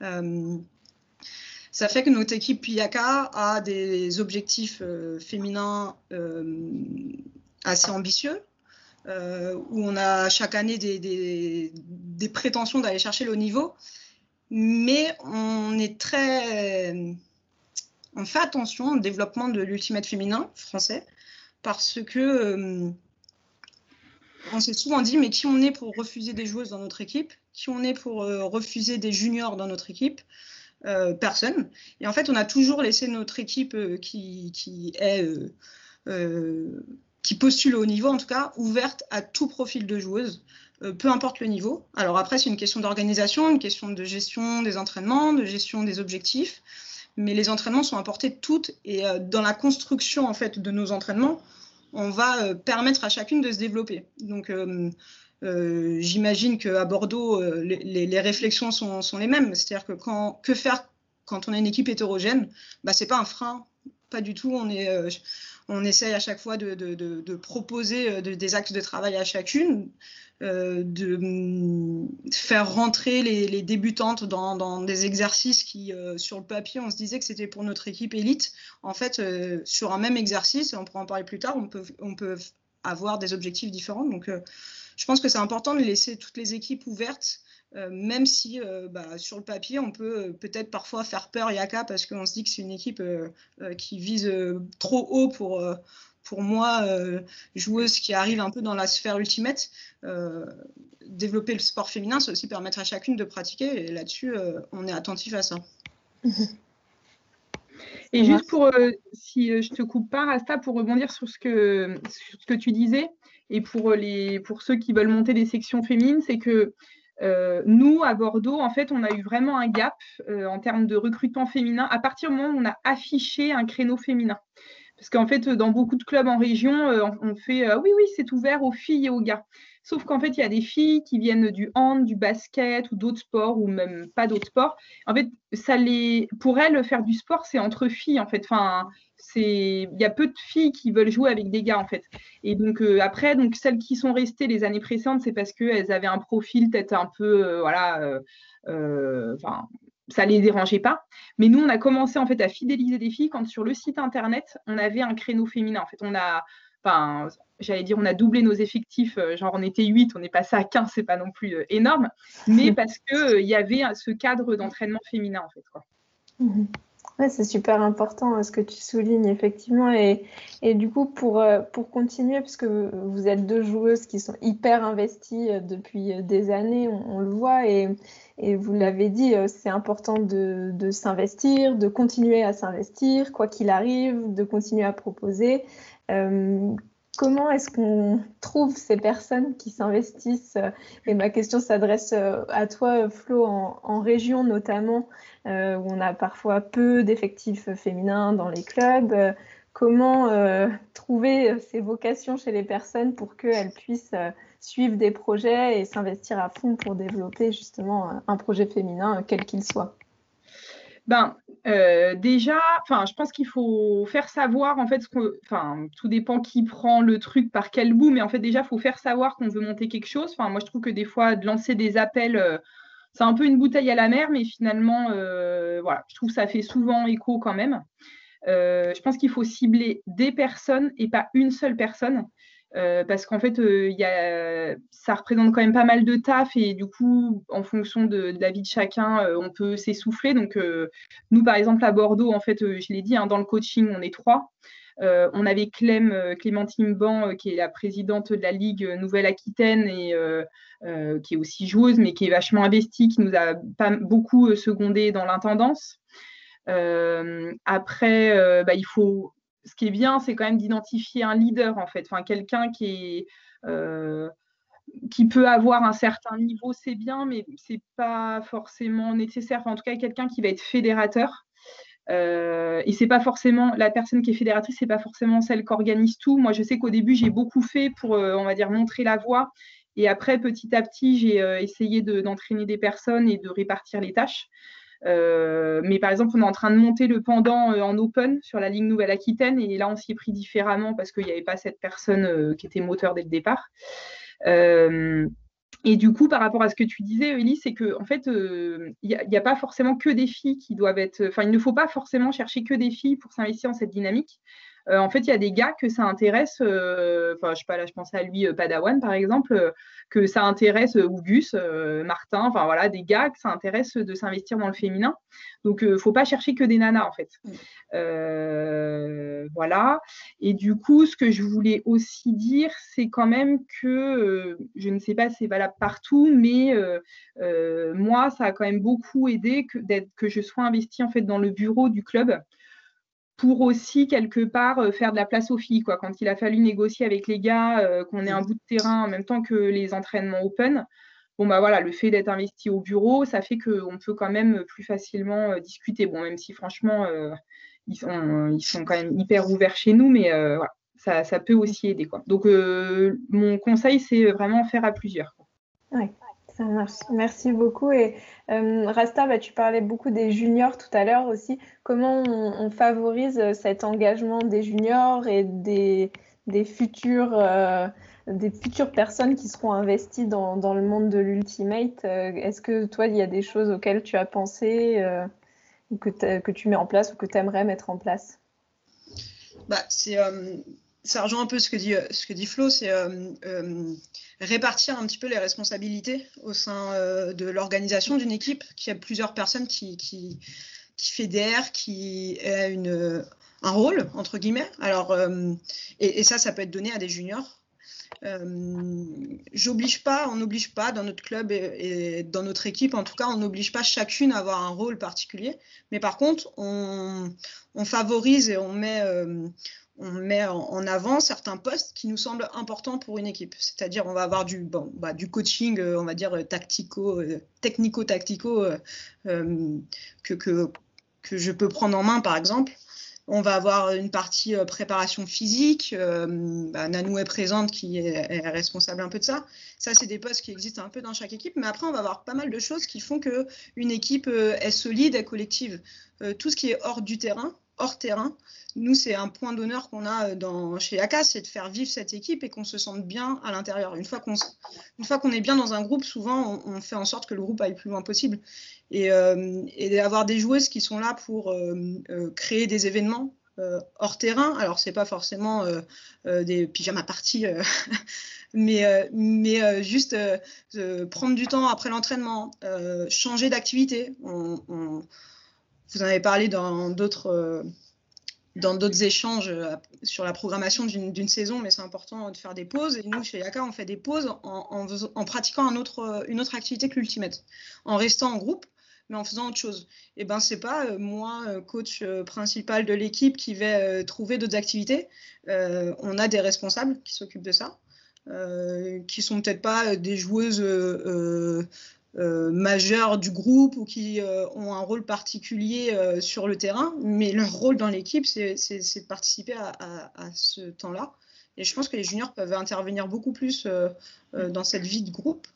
Euh, ça fait que notre équipe Piyaka a des objectifs euh, féminins euh, assez ambitieux, où on a chaque année des, des prétentions d'aller chercher le haut niveau, mais on est très... On fait attention au développement de l'ultimate féminin français, parce que on s'est souvent dit, mais qui on est pour refuser des joueuses dans notre équipe? Qui on est pour euh, refuser des juniors dans notre équipe? Euh, Personne. Et en fait, on a toujours laissé notre équipe euh, qui, qui postule au niveau, en tout cas, ouverte à tout profil de joueuse, peu importe le niveau. Alors après, c'est une question d'organisation, une question de gestion des entraînements, de gestion des objectifs. Mais les entraînements sont apportés toutes et dans la construction en fait de nos entraînements, on va euh, permettre à chacune de se développer. Donc, euh, euh, j'imagine qu'à Bordeaux, les, réflexions sont, les mêmes. C'est-à-dire que, que faire quand on a une équipe hétérogène? Bah, Ce n'est pas un frein, pas du tout. On, est, on essaye à chaque fois de, proposer des axes de travail à chacune. Euh, de mm, faire rentrer les, débutantes dans, des exercices qui, euh, sur le papier, on se disait que c'était pour notre équipe élite. En fait, euh, sur un même exercice, on pourra en parler plus tard, on peut, on peut avoir des objectifs différents. Donc, je pense que c'est important de laisser toutes les équipes ouvertes. même si bah, sur le papier, on peut peut-être parfois faire peur Yaka parce qu'on se dit que c'est une équipe qui vise trop haut pour, pour moi, joueuse qui arrive un peu dans la sphère ultimate, développer le sport féminin, c'est aussi permettre à chacune de pratiquer. Et là-dessus, euh, on est attentif à ça. Et juste pour, si je te coupe pas, Rasta, pour rebondir sur ce que, ce que tu disais, et pour, les, pour ceux qui veulent monter des sections féminines, c'est que nous, à Bordeaux, en fait, on a eu vraiment un gap en termes de recrutement féminin à partir du moment où on a affiché un créneau féminin. Parce qu'en fait, dans beaucoup de clubs en région, euh, on fait euh, oui, oui, c'est ouvert aux filles et aux gars. Sauf qu'en fait, il y a des filles qui viennent du hand, du basket ou d'autres sports ou même pas d'autres sports. En fait, ça les, pour elles, faire du sport, c'est entre filles en fait. Enfin, il y a peu de filles qui veulent jouer avec des gars en fait. Et donc euh, après, donc celles qui sont restées les années précédentes, c'est parce qu'elles avaient un profil peut-être un peu, euh, voilà, euh, enfin ça les dérangeait pas. Mais nous, on a commencé en fait à fidéliser des filles quand sur le site internet, on avait un créneau féminin. En fait, on a, enfin, j'allais dire, on a doublé nos effectifs. Euh, genre, on était 8, on est passé à 15, c'est pas non plus euh, énorme, mais parce qu'il euh, il y avait ce cadre d'entraînement féminin en fait. Quoi. Mhm c'est super important ce que tu soulignes, effectivement. Et, et du coup, pour, pour continuer, puisque vous êtes deux joueuses qui sont hyper investies depuis des années, on, le voit, et, et vous l'avez dit, c'est important de, de s'investir, de continuer à s'investir, quoi qu'il arrive, de continuer à proposer. Comment est-ce qu'on trouve ces personnes qui s'investissent Et ma question s'adresse à toi, Flo, en, en région notamment. Euh, où on a parfois peu d'effectifs féminins dans les clubs. Euh, comment euh, trouver ces vocations chez les personnes pour qu'elles puissent suivre des projets et s'investir à fond pour développer justement un projet féminin, quel qu'il soit? Ben, déjà, enfin, je pense qu'il faut faire savoir, en fait, enfin, tout dépend qui prend le truc par quel bout, mais en fait, déjà, il faut faire savoir qu'on veut monter quelque chose. Enfin, moi, je trouve que des fois, de lancer des appels c'est un peu une bouteille à la mer, mais finalement, euh, voilà, je trouve que ça fait souvent écho quand même. Euh, je pense qu'il faut cibler des personnes et pas une seule personne. Euh, parce qu'en fait, a, ça représente quand même pas mal de taf et du coup, en fonction de, la vie de chacun, on peut s'essouffler. Donc, nous, par exemple, à Bordeaux, en fait, je l'ai dit, hein, dans le coaching, on est trois. on avait Clem, Clémentine Ban, qui est la présidente de la Ligue Nouvelle-Aquitaine et euh, qui est aussi joueuse, mais qui est vachement investie, qui nous a pas beaucoup euh, secondé dans l'intendance. Euh, après, bah, il faut. Ce qui est bien, c'est quand même d'identifier un leader, en fait, enfin, quelqu'un qui qui peut avoir un certain niveau, c'est bien, mais c'est pas forcément nécessaire. en tout cas, quelqu'un qui va être fédérateur. Euh, et c'est pas forcément la personne qui est fédératrice, c'est pas forcément celle qui organise tout. Moi, je sais qu'au début, j'ai beaucoup fait pour, on va dire, montrer la voie et après, petit à petit, j'ai euh, essayé d'entraîner des personnes et de répartir les tâches. Euh, mais par exemple, on est en train de monter le pendant euh, en open sur la ligne Nouvelle-Aquitaine et là, on s'y est pris différemment parce qu'il n'y avait pas cette personne qui était moteur dès le départ. et du coup, par rapport à ce que tu disais, Ellie, c'est qu'en en fait, il n'y a, pas forcément que des filles qui doivent être. Enfin, il ne faut pas forcément chercher que des filles pour s'investir dans cette dynamique. Euh, en fait, il y a des gars que ça intéresse, euh, enfin, je sais pas, là, je pensais à lui, euh, Padawan, par exemple, que ça intéresse Ougus, Martin, enfin, voilà, des gars que ça intéresse de s'investir dans le féminin. Donc, il ne faut pas chercher que des nanas, en fait. Mm. voilà. Et du coup, ce que je voulais aussi dire, c'est quand même que, je ne sais pas si c'est valable partout, mais moi, ça a quand même beaucoup aidé que, que je sois investie, en fait, dans le bureau du club pour aussi quelque part euh, faire de la place aux filles. Quoi. Quand il a fallu négocier avec les gars, euh, qu'on ait un bout de terrain en même temps que les entraînements open, bon bah voilà, le fait d'être investi au bureau, ça fait qu'on peut quand même plus facilement euh, discuter. Bon, même si franchement, ils, sont, ils sont quand même hyper ouverts chez nous, mais voilà, ça, ça, peut aussi aider. Quoi. Donc mon conseil, c'est vraiment faire à plusieurs. Ça marche. Merci beaucoup. Et euh, Rasta, bah, tu parlais beaucoup des juniors tout à l'heure aussi. Comment on, favorise euh, cet engagement des juniors et euh, des futures personnes qui seront investies dans, le monde de l'ultimate Est-ce que toi, il y a des choses auxquelles tu as pensé que, que tu mets en place ou que tu aimerais mettre en place? Bah, c'est ça rejoint un peu ce que dit, dit Flo, c'est euh, euh, répartir un petit peu les responsabilités au sein euh, de l'organisation d'une équipe, qui a plusieurs personnes qui, qui, qui fédèrent, qui a un rôle, entre guillemets. Alors, et, ça, ça peut être donné à des juniors. J'oblige pas, on n'oblige pas dans notre club et, dans notre équipe, en tout cas, on n'oblige pas chacune à avoir un rôle particulier. Mais par contre, on, on favorise et on met on met en avant certains postes qui nous semblent importants pour une équipe. C'est-à-dire, on va avoir du, bah, coaching, euh, on va dire, euh, tactico, euh, que, que, je peux prendre en main, par exemple. On va avoir une partie préparation physique. Bah, Nanou est présente, qui est, responsable un peu de ça. Ça, c'est des postes qui existent un peu dans chaque équipe. Mais après, on va avoir pas mal de choses qui font qu'une équipe est solide, est collective. tout ce qui est hors du terrain, hors terrain, nous, c'est un point d'honneur qu'on a euh, dans, chez ACA, c'est de faire vivre cette équipe et qu'on se sente bien à l'intérieur. Une fois qu'on est bien dans un groupe, souvent, on, fait en sorte que le groupe aille plus loin possible. Et, euh, d'avoir des joueuses qui sont là pour euh, créer des événements hors terrain. Alors, ce n'est pas forcément des pyjamas parties, mais, mais juste prendre du temps après l'entraînement, changer d'activité. Vous en avez parlé dans d'autres d'autres échanges euh, sur la programmation d'une saison, mais c'est important de faire des pauses. Et nous, chez Yaka, on fait des pauses en, pratiquant euh, une autre activité que l'ultimate, en restant en groupe, mais en faisant autre chose. Et ben, c'est pas euh, moi, coach principal de l'équipe, qui vais trouver d'autres activités. on a des responsables qui s'occupent de ça. qui sont peut-être pas des joueuses euh, majeurs du groupe ou qui euh, ont un rôle particulier euh, sur le terrain, mais leur rôle dans l'équipe, c'est de participer à, ce temps-là. Et je pense que les juniors peuvent intervenir beaucoup plus dans cette vie de groupe.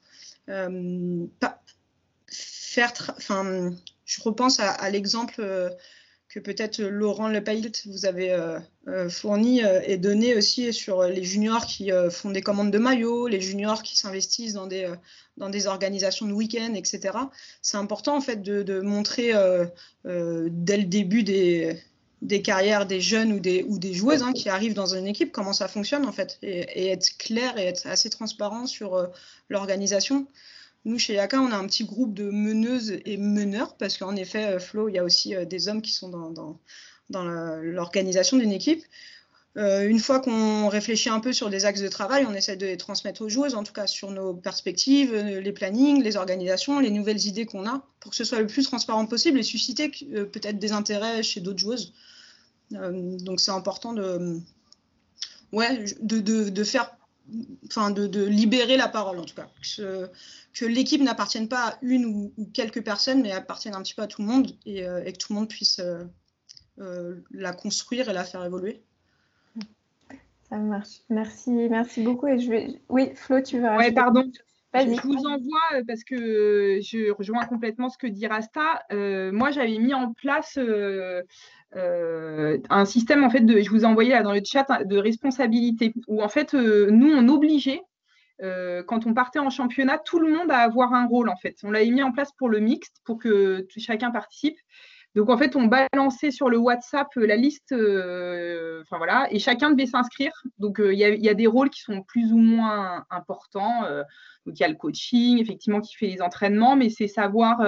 Faire, je repense à l'exemple que peut-être Laurent Lepailt vous avez euh, euh, fourni euh, et donné aussi sur les juniors qui font des commandes de maillots, les juniors qui s'investissent dans des, dans des organisations de week-end, etc. C'est important en fait de, montrer dès le début des, des carrières des jeunes ou des, ou des joueuses hein, qui arrivent dans une équipe comment ça fonctionne en fait et, et être clair et être assez transparent sur l'organisation. Nous, chez Yaka, on a un petit groupe de meneuses et meneurs, parce qu'en effet, euh, Flo, il y a aussi euh, des hommes qui sont dans, l'organisation d'une équipe. Euh, une fois qu'on réfléchit un peu sur des axes de travail, on essaie de les transmettre aux joueuses, en tout cas sur nos perspectives, les plannings, les organisations, les nouvelles idées qu'on a, pour que ce soit le plus transparent possible et susciter peut-être des intérêts chez d'autres joueuses. donc c'est important de, ouais, de, de faire enfin de, libérer la parole en tout cas, que, l'équipe n'appartienne pas à une ou, quelques personnes, mais appartienne un petit peu à tout le monde et, euh, que tout le monde puisse euh, euh, la construire et la faire évoluer. Ça marche. Merci, merci beaucoup. Et je vais... Oui, Flo, tu vas. Oui, pardon. Je vous envoie parce que je rejoins complètement ce que dit Rasta. moi, j'avais mis en place euh, un système en fait de, je vous ai envoyé là dans le chat de responsabilité où en fait euh, nous on obligeait euh, quand on partait en championnat tout le monde à avoir un rôle en fait. On l'avait mis en place pour le mixte pour que chacun participe. Donc en fait, on balançait sur le WhatsApp la liste, enfin voilà, et chacun devait s'inscrire. Donc il y, a des rôles qui sont plus ou moins importants. donc il y a le coaching, effectivement, qui fait les entraînements, mais c'est savoir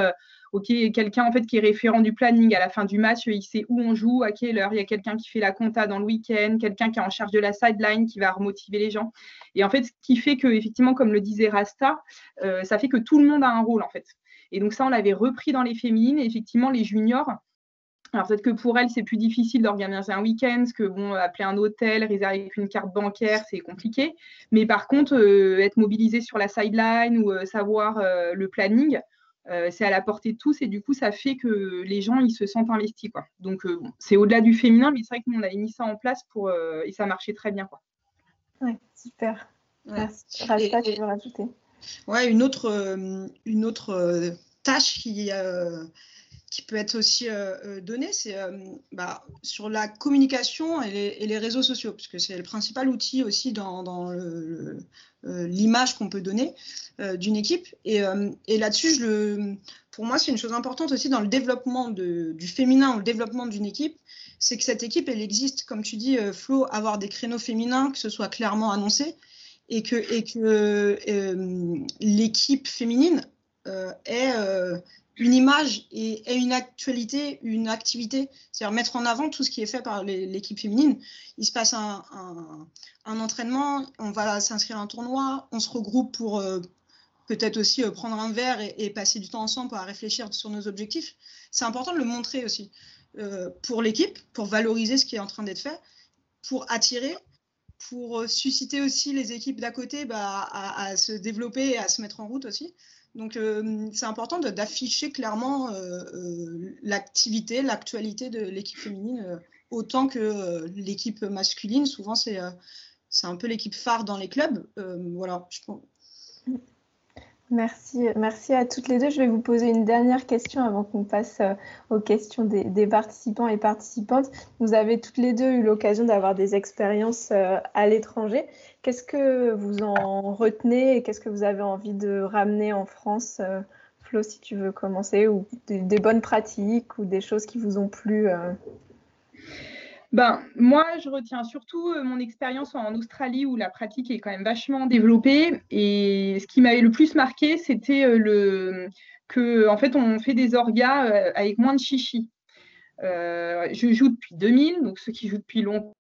ok, quelqu'un en fait qui est référent du planning à la fin du match, il sait où on joue, à quelle heure. Il y a quelqu'un qui fait la compta dans le week-end, quelqu'un qui est en charge de la sideline, qui va remotiver les gens. Et en fait, ce qui fait que, effectivement, comme le disait Rasta, euh, ça fait que tout le monde a un rôle en fait. Et donc ça, on l'avait repris dans les féminines. Et effectivement, les juniors, alors peut-être que pour elles, c'est plus difficile d'organiser un week-end, que bon, appeler un hôtel, réserver avec une carte bancaire, c'est compliqué. Mais par contre, euh, être mobilisé sur la sideline ou euh, savoir le planning, euh, c'est à la portée de tous et du coup ça fait que les gens ils se sentent investis quoi. Donc euh, c'est au-delà du féminin mais c'est vrai que nous on avait mis ça en place pour euh, et ça marchait très bien quoi. Ouais, super. Merci. Rasta, tu veux rajouter? Ouais, une autre une autre tâche qui qui peut être aussi donnée, c'est bah, sur la communication et les, réseaux sociaux, puisque c'est le principal outil aussi dans, dans euh, l'image qu'on peut donner euh, d'une équipe. Et, euh, là-dessus, pour moi, c'est une chose importante aussi dans le développement du féminin le développement d'une équipe, c'est que cette équipe, elle existe, comme tu dis, Flo, avoir des créneaux féminins, que ce soit clairement annoncé, et que, que l'équipe féminine est une image et, une actualité, une activité, c'est-à-dire mettre en avant tout ce qui est fait par l'équipe féminine. Il se passe un, entraînement, on va s'inscrire à un tournoi, on se regroupe pour euh, peut-être aussi euh, prendre un verre et, passer du temps ensemble pour réfléchir sur nos objectifs. C'est important de le montrer aussi euh, pour l'équipe, pour valoriser ce qui est en train d'être fait, pour attirer, pour susciter aussi les équipes d'à côté bah, à, se développer et à se mettre en route aussi. Donc, euh, c'est important d'afficher clairement euh, euh, l'activité, l'actualité de l'équipe féminine autant que l'équipe masculine. Souvent, c'est un peu l'équipe phare dans les clubs. voilà. Merci, merci à toutes les deux. Je vais vous poser une dernière question avant qu'on passe euh, aux questions des, participants et participantes. Vous avez toutes les deux eu l'occasion d'avoir des expériences euh, à l'étranger. Qu'est-ce que vous en retenez et qu'est-ce que vous avez envie de ramener en France euh, Flo, si tu veux commencer, ou des, bonnes pratiques ou des choses qui vous ont plu ben, moi, je retiens surtout euh, mon expérience en Australie où la pratique est quand même vachement développée. Et ce qui m'avait le plus marqué, c'était euh, le que en fait, on fait des orgas euh, avec moins de chichi. je joue depuis 2000, donc ceux qui jouent depuis longtemps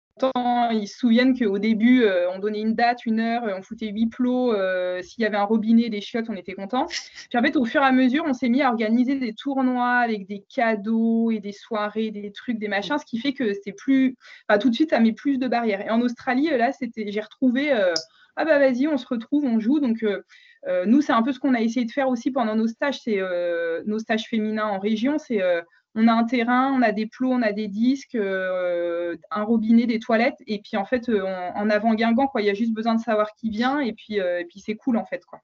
ils se souviennent qu'au début, euh, on donnait une date, une heure, on foutait huit plots. Euh, s'il y avait un robinet, des chiottes, on était content. Puis en fait, au fur et à mesure, on s'est mis à organiser des tournois avec des cadeaux et des soirées, des trucs, des machins, ce qui fait que c'est plus. Tout de suite, ça met plus de barrières. Et en Australie, là, j'ai retrouvé. Euh, ah bah vas-y, on se retrouve, on joue. Donc nous, c'est un peu ce qu'on a essayé de faire aussi pendant nos stages, nos stages féminins en région, on a un terrain, on a des plots, on a des disques, euh, un robinet, des toilettes, et puis en fait, euh, en avant Guingamp, quoi, il y a juste besoin de savoir qui vient, et puis, euh, puis c'est cool en fait, quoi.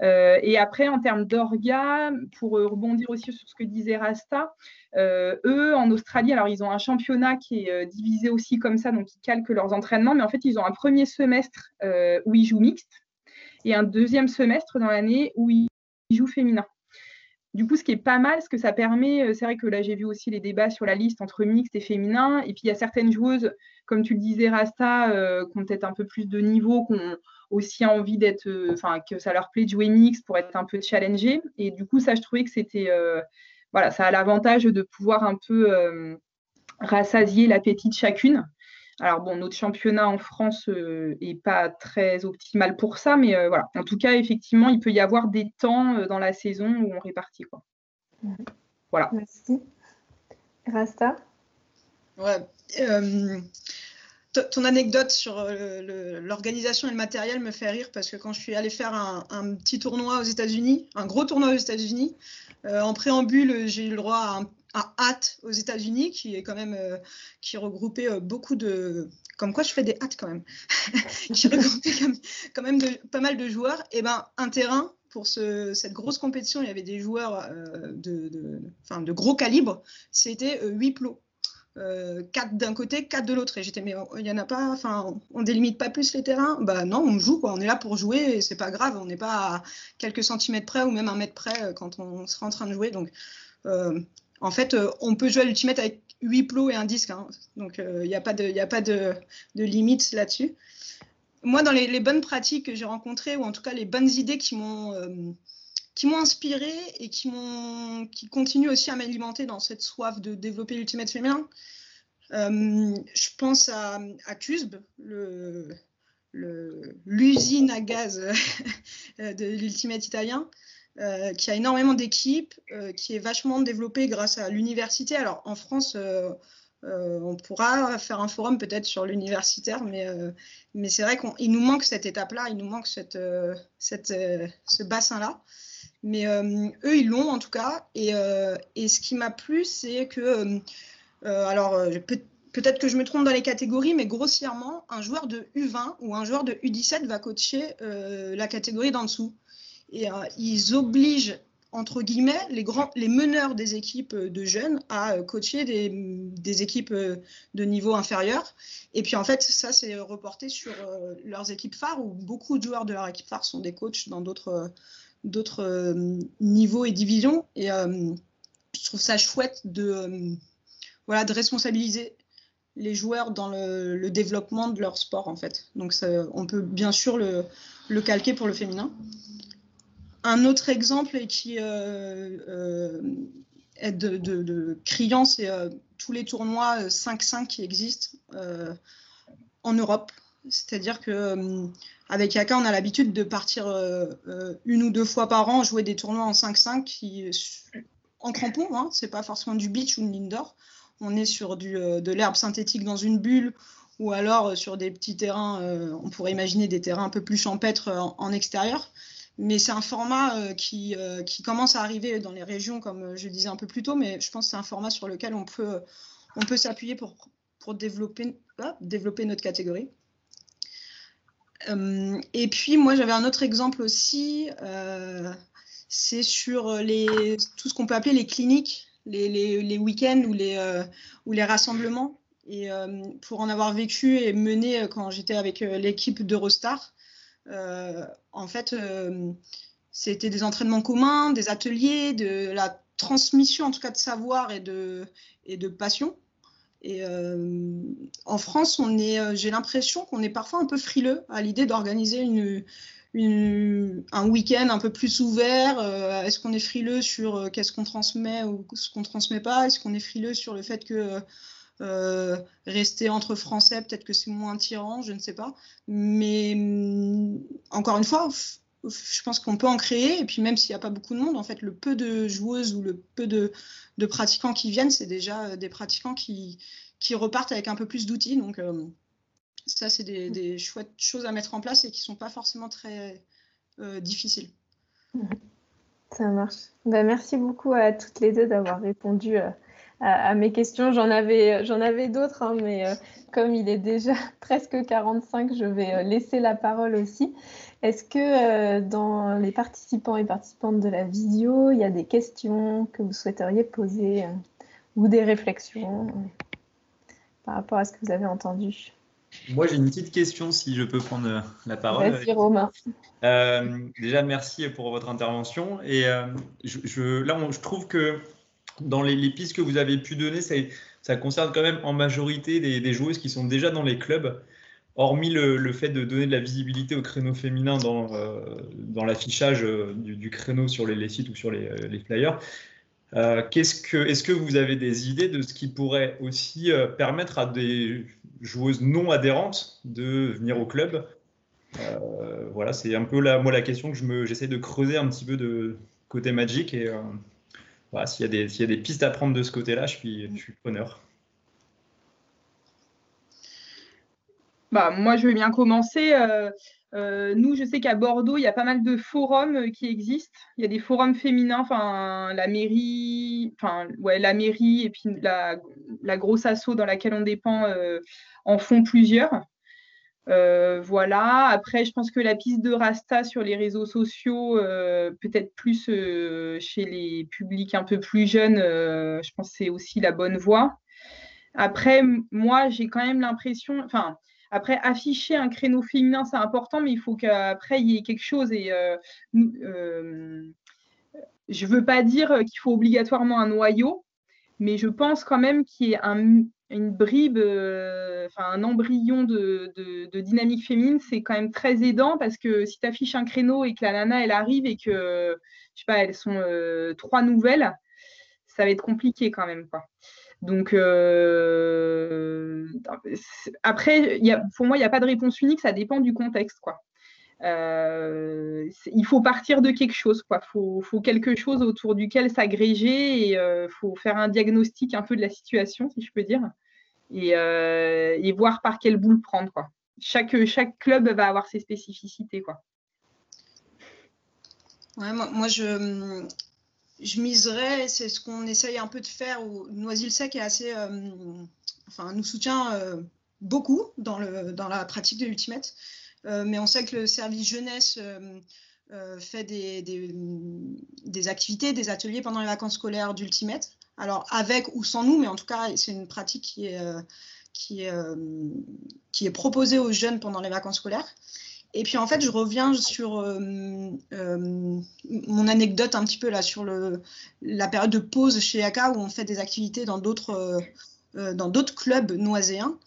et après, en termes d'orga, pour rebondir aussi sur ce que disait Rasta, eux, en Australie, alors ils ont un championnat qui est divisé aussi comme ça, donc ils calquent leurs entraînements, mais en fait, ils ont un premier semestre où ils jouent mixte et un deuxième semestre dans l'année où ils jouent féminin. Du coup, ce qui est pas mal, ce que ça permet, euh, c'est vrai que là, j'ai vu aussi les débats sur la liste entre mixte et féminin. Et puis, il y a certaines joueuses, comme tu le disais, Rasta, euh, qui ont peut-être un peu plus de niveau, qui ont aussi envie d'être, euh, enfin, que ça leur plaît de jouer mixte pour être un peu challengé. Et du coup, ça, je trouvais que c'était, voilà, ça a l'avantage de pouvoir un peu rassasier l'appétit de chacune. Alors bon, notre championnat en France n'est euh, pas très optimal pour ça, mais euh, voilà. En tout cas, effectivement, il peut y avoir des temps euh, dans la saison où on répartit quoi. Voilà. Merci. Rasta? Ouais. Ton anecdote sur l'organisation et le matériel me fait rire parce que quand je suis allée faire un petit tournoi aux États-Unis, un gros tournoi aux États-Unis, en préambule, j'ai eu le droit à un hâte aux États-Unis qui est quand même euh, qui regroupait euh, beaucoup de comme quoi je fais des hâtes quand même qui regroupait quand même, pas mal de joueurs. Et ben un terrain pour ce, cette grosse compétition il y avait des joueurs euh, de, de, de, gros calibre c'était huit plots quatre d'un côté, quatre de l'autre. Et j'étais, mais il n'y en a pas, enfin, on délimite pas plus les terrains? Bah non, on joue. On est là pour jouer et c'est pas grave. On n'est pas à quelques centimètres près ou même un mètre près quand on sera en train de jouer. Donc, en fait, euh, on peut jouer à l'Ultimate avec 8 plots et un disque. Hein. Donc, il euh, n'y a pas de, a pas de, limite là-dessus. Moi, dans les, bonnes pratiques que j'ai rencontrées, ou en tout cas les bonnes idées qui m'ont euh, qui m'ont inspiré et qui m'ont qui continuent aussi à m'alimenter dans cette soif de développer l'ultimate féminin. je pense à, à CUSB, l'usine à gaz de l'ultimate italien, euh, qui a énormément d'équipes, euh, qui est vachement développée grâce à l'université. Alors en France, euh, on pourra faire un forum peut-être sur l'universitaire, mais, mais c'est vrai qu'il nous manque cette étape-là, il nous manque cette, cette ce bassin-là. Mais eux, ils l'ont en tout cas. Et, et ce qui m'a plu, c'est que, alors peut-être que je me trompe dans les catégories, mais grossièrement, un joueur de U20 ou un joueur de U17 va coacher la catégorie d'en dessous et euh, ils obligent entre guillemets, les, grands, les meneurs des équipes de jeunes à euh, coacher des, équipes euh, de niveau inférieur. Et puis en fait, ça, c'est reporté sur leurs équipes phares, où beaucoup de joueurs de leur équipe phare sont des coachs dans d'autres, d'autres niveaux et divisions. Et je trouve ça chouette de, voilà, de responsabiliser les joueurs dans le, développement de leur sport, en fait. Donc on peut bien sûr le, le calquer pour le féminin. Un autre exemple qui euh, euh, est de, criant, c'est euh, tous les tournois 5-5 qui existent en Europe. C'est-à-dire que avec Yaka, on a l'habitude de partir une ou deux fois par an jouer des tournois en 5-5 qui en crampon, hein, c'est pas forcément du beach ou de l'indoor. On est sur du, de l'herbe synthétique dans une bulle ou alors sur des petits terrains, on pourrait imaginer des terrains un peu plus champêtres en extérieur. Mais c'est un format euh, qui, euh, commence à arriver dans les régions, comme je disais un peu plus tôt, mais je pense que c'est un format sur lequel on peut, s'appuyer pour développer notre catégorie. Et puis, moi, j'avais un autre exemple aussi. c'est sur les, tout ce qu'on peut appeler les cliniques, les, week-ends ou les, rassemblements. Et pour en avoir vécu et mené quand j'étais avec l'équipe d'Eurostar, en fait, c'était des entraînements communs, des ateliers, de la transmission en tout cas de savoir et de passion. Et euh, en France, on est, euh, j'ai l'impression qu'on est parfois un peu frileux à l'idée d'organiser un week-end un peu plus ouvert. Euh, est-ce qu'on est frileux sur qu'est-ce qu'on transmet ou ce qu'on transmet pas? Est-ce qu'on est frileux sur le fait que rester entre Français, peut-être que c'est moins attirant, je ne sais pas. Mais mm, encore une fois, je pense qu'on peut en créer. Et puis même s'il n'y a pas beaucoup de monde, en fait, le peu de joueuses ou le peu de, pratiquants qui viennent, c'est déjà euh, des pratiquants qui, qui repartent avec un peu plus d'outils. Donc euh, ça, c'est des, chouettes choses à mettre en place et qui ne sont pas forcément très euh, difficiles. Ça marche. Ben, merci beaucoup à toutes les deux d'avoir répondu mes questions. J'en avais, j'en avais d'autres, hein, mais comme il est déjà presque 45, je vais laisser la parole aussi. Est-ce que euh, dans les participants et participantes de la vidéo, il y a des questions que vous souhaiteriez poser euh, ou des réflexions euh, par rapport à ce que vous avez entendu? Moi, j'ai une petite question si je peux prendre la parole. Merci Romain. déjà, merci pour votre intervention. Et je, là, je trouve que dans les, pistes que vous avez pu donner, ça, concerne quand même en majorité des joueuses qui sont déjà dans les clubs. Hormis le, fait de donner de la visibilité au créneau féminin dans, euh, l'affichage euh, du, créneau sur les, sites ou sur les, euh, flyers, est-ce que vous avez des idées de ce qui pourrait aussi permettre à des joueuses non adhérentes de venir au club? Voilà, c'est un peu la, moi la question que j'essaie de creuser un petit peu de côté Magic et voilà, s'il, y a des, pistes à prendre de ce côté-là, je suis, je preneur. Bah, moi, je vais bien commencer. Euh, euh, nous, je sais qu'à Bordeaux, il y a pas mal de forums euh, qui existent. Il y a des forums féminins, enfin la mairie, enfin ouais, la mairie et puis la, grosse asso dans laquelle on dépend en font plusieurs. Voilà. Après, je pense que la piste de Rasta sur les réseaux sociaux, peut-être plus chez les publics un peu plus jeunes, je pense que c'est aussi la bonne voie. Après, moi, j'ai quand même l'impression, enfin, après, afficher un créneau féminin, c'est important, mais il faut qu'après, il y ait quelque chose. Euh, euh, je ne veux pas dire qu'il faut obligatoirement un noyau, mais je pense quand même qu'il y ait une bribe, euh, enfin un embryon de, dynamique féminine, c'est quand même très aidant parce que si tu affiches un créneau et que la nana, elle arrive et que, je sais pas, elles sont trois nouvelles, ça va être compliqué quand même. Quoi. Donc, euh, après, pour moi, il n'y a pas de réponse unique, ça dépend du contexte. Quoi. Euh, il faut partir de quelque chose. Il faut, quelque chose autour duquel s'agréger et euh, faut faire un diagnostic un peu de la situation, si je peux dire, et, voir par quelle boule prendre. Quoi. Chaque, club va avoir ses spécificités. Quoi. moi, je, miserais, c'est ce qu'on essaye un peu de faire, Noisy-le-Sec est assez, euh, enfin, nous soutient euh, beaucoup dans, dans la pratique de l'Ultimate. Euh, mais on sait que le service jeunesse fait des, activités, des ateliers pendant les vacances scolaires d'Ultimate. Alors avec ou sans nous, mais en tout cas, c'est une pratique qui est, proposée aux jeunes pendant les vacances scolaires. Et puis en fait, je reviens sur euh, euh, mon anecdote un petit peu là sur la période de pause chez ACA où on fait des activités dans d'autres euh, dans d'autres clubs noiséens.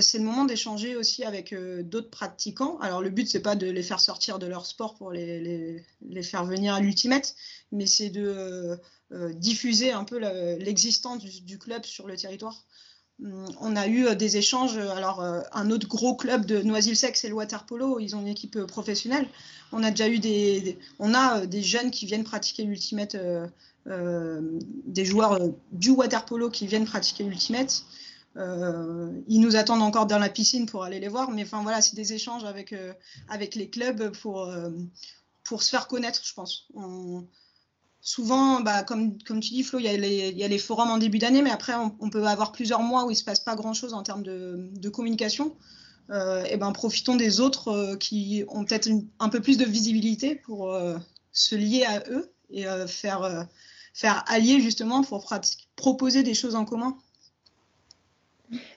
C'est le moment d'échanger aussi avec d'autres pratiquants. Alors le but c'est pas de les faire sortir de leur sport pour les, faire venir à l'ultimate, mais c'est de diffuser un peu l'existence du, club sur le territoire on a eu euh, des échanges. Alors, euh, un autre gros club de Noisy-le-Sec, c'est le Waterpolo. Ils ont une équipe euh, professionnelle. On a déjà eu des, on a des jeunes qui viennent pratiquer l'ultimate, des joueurs du Waterpolo qui viennent pratiquer l'ultimate. Ils nous attendent encore dans la piscine pour aller les voir. Mais enfin, voilà, c'est des échanges avec, avec les clubs pour, pour se faire connaître, je pense. souvent, bah, comme, comme tu dis, Flo, il y a les forums en début d'année, mais après, on, peut avoir plusieurs mois où il ne se passe pas grand-chose en termes de, de communication. et ben, profitons des autres qui ont peut-être un peu plus de visibilité pour se lier à eux et faire, faire allier justement pour proposer des choses en commun.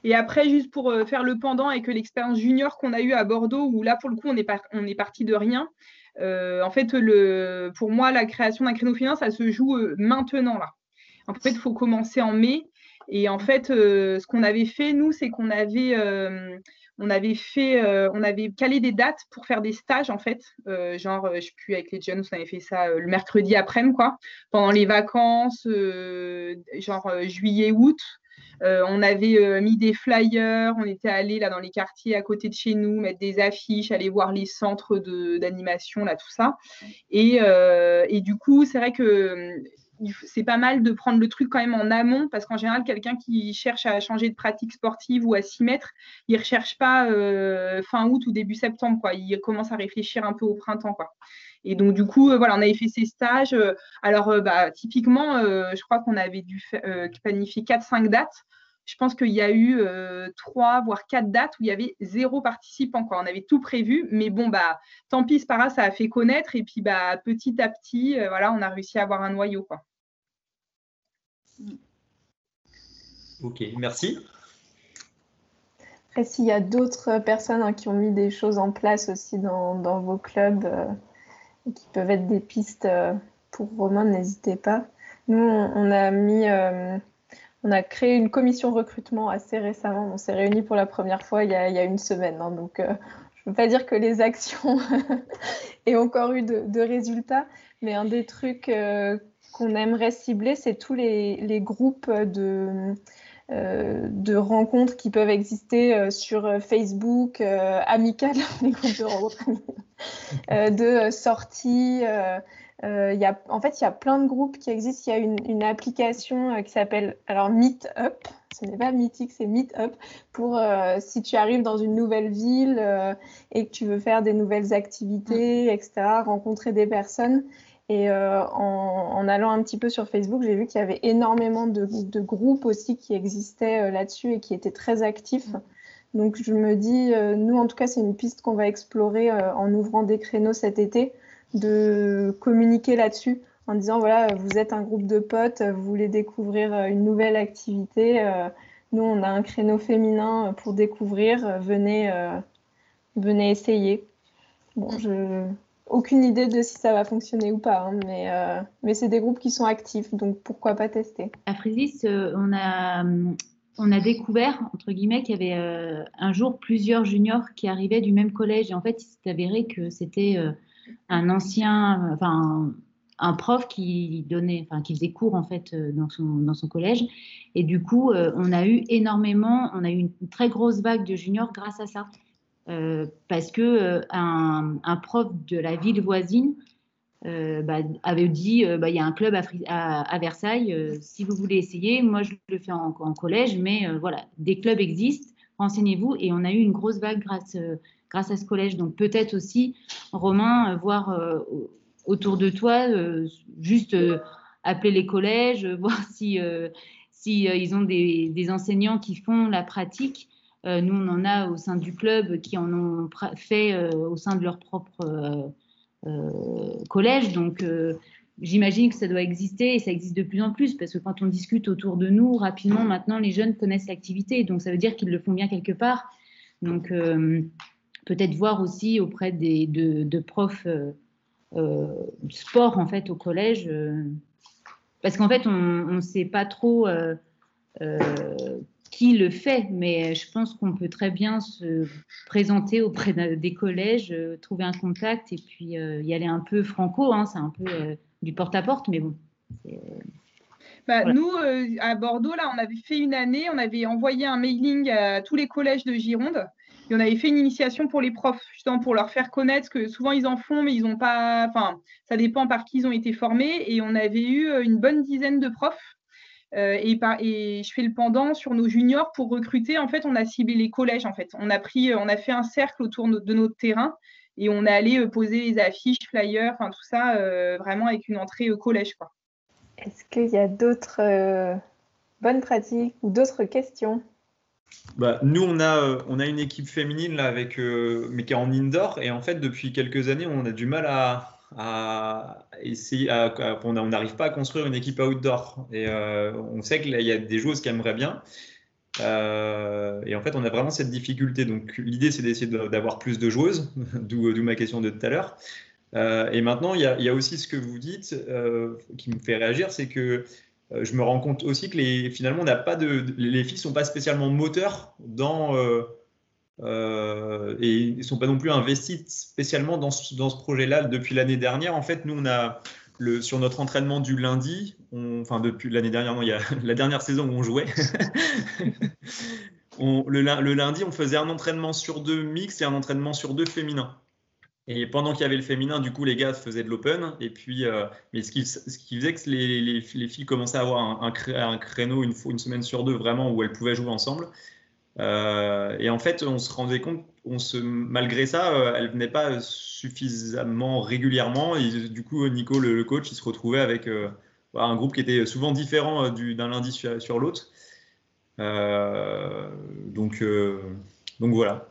Et après, juste pour euh, faire le pendant avec l'expérience junior qu'on a eue à Bordeaux, où là, pour le coup, on est, parti de rien. Euh, en fait, pour moi, la création d'un créneau finance, ça se joue euh, maintenant. Là. En fait, il faut commencer en mai. Et en fait, ce qu'on avait fait, nous, c'est qu'on avait, fait, on avait calé des dates pour faire des stages, en fait. genre, je ne sais plus, avec les jeunes, on avait fait ça le mercredi après-midi. Pendant les vacances, genre juillet, août. Euh, on avait euh, mis des flyers, on était allé là dans les quartiers à côté de chez nous, mettre des affiches, aller voir les centres d'animation, là, tout ça. Euh, et, du coup, c'est vrai que c'est pas mal de prendre le truc quand même en amont parce qu'en général, quelqu'un qui cherche à changer de pratique sportive ou à s'y mettre, il ne recherche pas fin août ou début septembre. Quoi. Il commence à réfléchir un peu au printemps. Et donc, du coup, voilà, on avait fait ces stages. alors, bah, typiquement, je crois qu'on avait dû planifier 4-5 dates je pense qu'il y a eu euh, trois, voire quatre dates où il y avait zéro participant. Quoi. On avait tout prévu, mais bon, bah, tant pis, grave, ça a fait connaître. Et puis, bah, petit à petit, euh, voilà, on a réussi à avoir un noyau. Quoi. Ok, merci. Après, s'il y a d'autres personnes hein, qui ont mis des choses en place aussi dans, vos clubs euh, qui peuvent être des pistes pour Romain, n'hésitez pas. Nous, on a mis on a créé une commission recrutement assez récemment. On s'est réunis pour la première fois il y a, une semaine. Hein. donc, euh, je ne veux pas dire que les actions aient encore eu de, résultats, mais un des trucs euh, qu'on aimerait cibler, c'est tous les, groupes de, euh, rencontres qui peuvent exister sur Facebook, amical, les groupes de rencontres, de sorties. Euh, y a, en fait, il y a plein de groupes qui existent. Il y a une, une application euh, qui s'appelle alors Meetup. Ce n'est pas Mythique, c'est Meetup. Pour euh, si tu arrives dans une nouvelle ville euh, et que tu veux faire des nouvelles activités, mm. etc., rencontrer des personnes. Et en, en, allant un petit peu sur Facebook, j'ai vu qu'il y avait énormément de, de, groupes aussi qui existaient là-dessus et qui étaient très actifs. Mm. Donc je me dis, nous en tout cas, c'est une piste qu'on va explorer en ouvrant des créneaux cet été de communiquer là-dessus en disant voilà, vous êtes un groupe de potes, vous voulez découvrir euh, une nouvelle activité. Euh, nous, on a un créneau féminin pour découvrir. Venez, euh, venez essayer. Bon, je aucune idée de si ça va fonctionner ou pas, hein, mais, mais c'est des groupes qui sont actifs, donc pourquoi pas tester. À Frésis, on a, on a découvert, entre guillemets, qu'il y avait un jour plusieurs juniors qui arrivaient du même collège, et en fait, il s'est avéré que c'était un ancien, enfin, un prof qui donnait, enfin, qui faisait cours en fait euh, dans son, dans son collège. Et du coup, euh, on a eu énormément, on a eu une très grosse vague de juniors grâce à ça. Euh, parce que un, un, prof de la ville voisine bah, avait dit bah, il y a un club à, Versailles, si vous voulez essayer, moi je le fais en, collège, mais voilà, des clubs existent, renseignez-vous. Et on a eu une grosse vague grâce grâce à ce collège. Donc peut-être aussi, Romain, euh, voir euh, autour de toi, euh, juste appeler les collèges, voir si, si ils ont des, enseignants qui font la pratique. nous, on en a au sein du club qui en ont fait au sein de leur propre collège. Donc, j'imagine que ça doit exister et ça existe de plus en plus parce que quand on discute autour de nous, rapidement, maintenant, les jeunes connaissent l'activité. Donc, ça veut dire qu'ils le font bien quelque part. Donc, peut-être voir aussi auprès des, de, profs euh, euh, sport en fait au collège, euh, parce qu'en fait on ne sait pas trop qui le fait, mais je pense qu'on peut très bien se présenter auprès des collèges, trouver un contact et puis y aller un peu franco, hein, c'est un peu du porte-à-porte, mais bon. Bah, Nous, à Bordeaux, là, on avait fait une année, on avait envoyé un mailing à tous les collèges de Gironde on avait fait une initiation pour les profs, justement pour leur faire connaître que souvent ils en font, mais ils n'ont pas. Enfin, ça dépend par qui ils ont été formés. Et on avait eu euh, une bonne dizaine de profs. Euh, et, et, je fais le pendant sur nos juniors pour recruter. En fait, on a ciblé les collèges. En fait, on a pris, on a fait un cercle autour de notre terrain et on est allé euh, poser les affiches, flyers, enfin tout ça, vraiment avec une entrée collège, quoi. Est-ce qu'il y a d'autres bonnes pratiques ou d'autres questions? Bah, nous, on a, on a une équipe féminine là, avec, mais qui est en indoor. Et en fait, depuis quelques années, on a du mal à, on n'arrive pas à construire une équipe outdoor. Euh, on sait qu'il y a des joueuses qui aimeraient bien. Euh, et en fait, on a vraiment cette difficulté. Donc, l'idée, c'est d'essayer d'avoir plus de joueuses, d'où ma question de tout à l'heure. Euh, et maintenant, il y, a, aussi ce que vous dites qui me fait réagir, c'est que je me rends compte aussi que finalement, on n'a pas de, les filles sont pas spécialement moteurs dans euh, et ils ne sont pas non plus investis spécialement dans ce, projet-là depuis l'année dernière. En fait, nous, on a sur notre entraînement du lundi, enfin depuis l'année dernière, non, il y a la dernière saison où on jouait. le, lundi, on faisait un entraînement sur deux mix et un entraînement sur deux féminin. Et pendant qu'il y avait le féminin, du coup, les gars faisaient de l'open. Et puis, euh, mais ce qui, ce qui, faisait que les, les, les, filles commençaient à avoir un, créneau une, semaine sur deux vraiment où elles pouvaient jouer ensemble. Euh, et en fait, on se rendait compte, malgré ça, euh, elle venait pas suffisamment régulièrement. Du coup, Nico, le, coach, il se retrouvait avec euh, un groupe qui était souvent différent d'un lundi sur, sur l'autre. donc, donc voilà.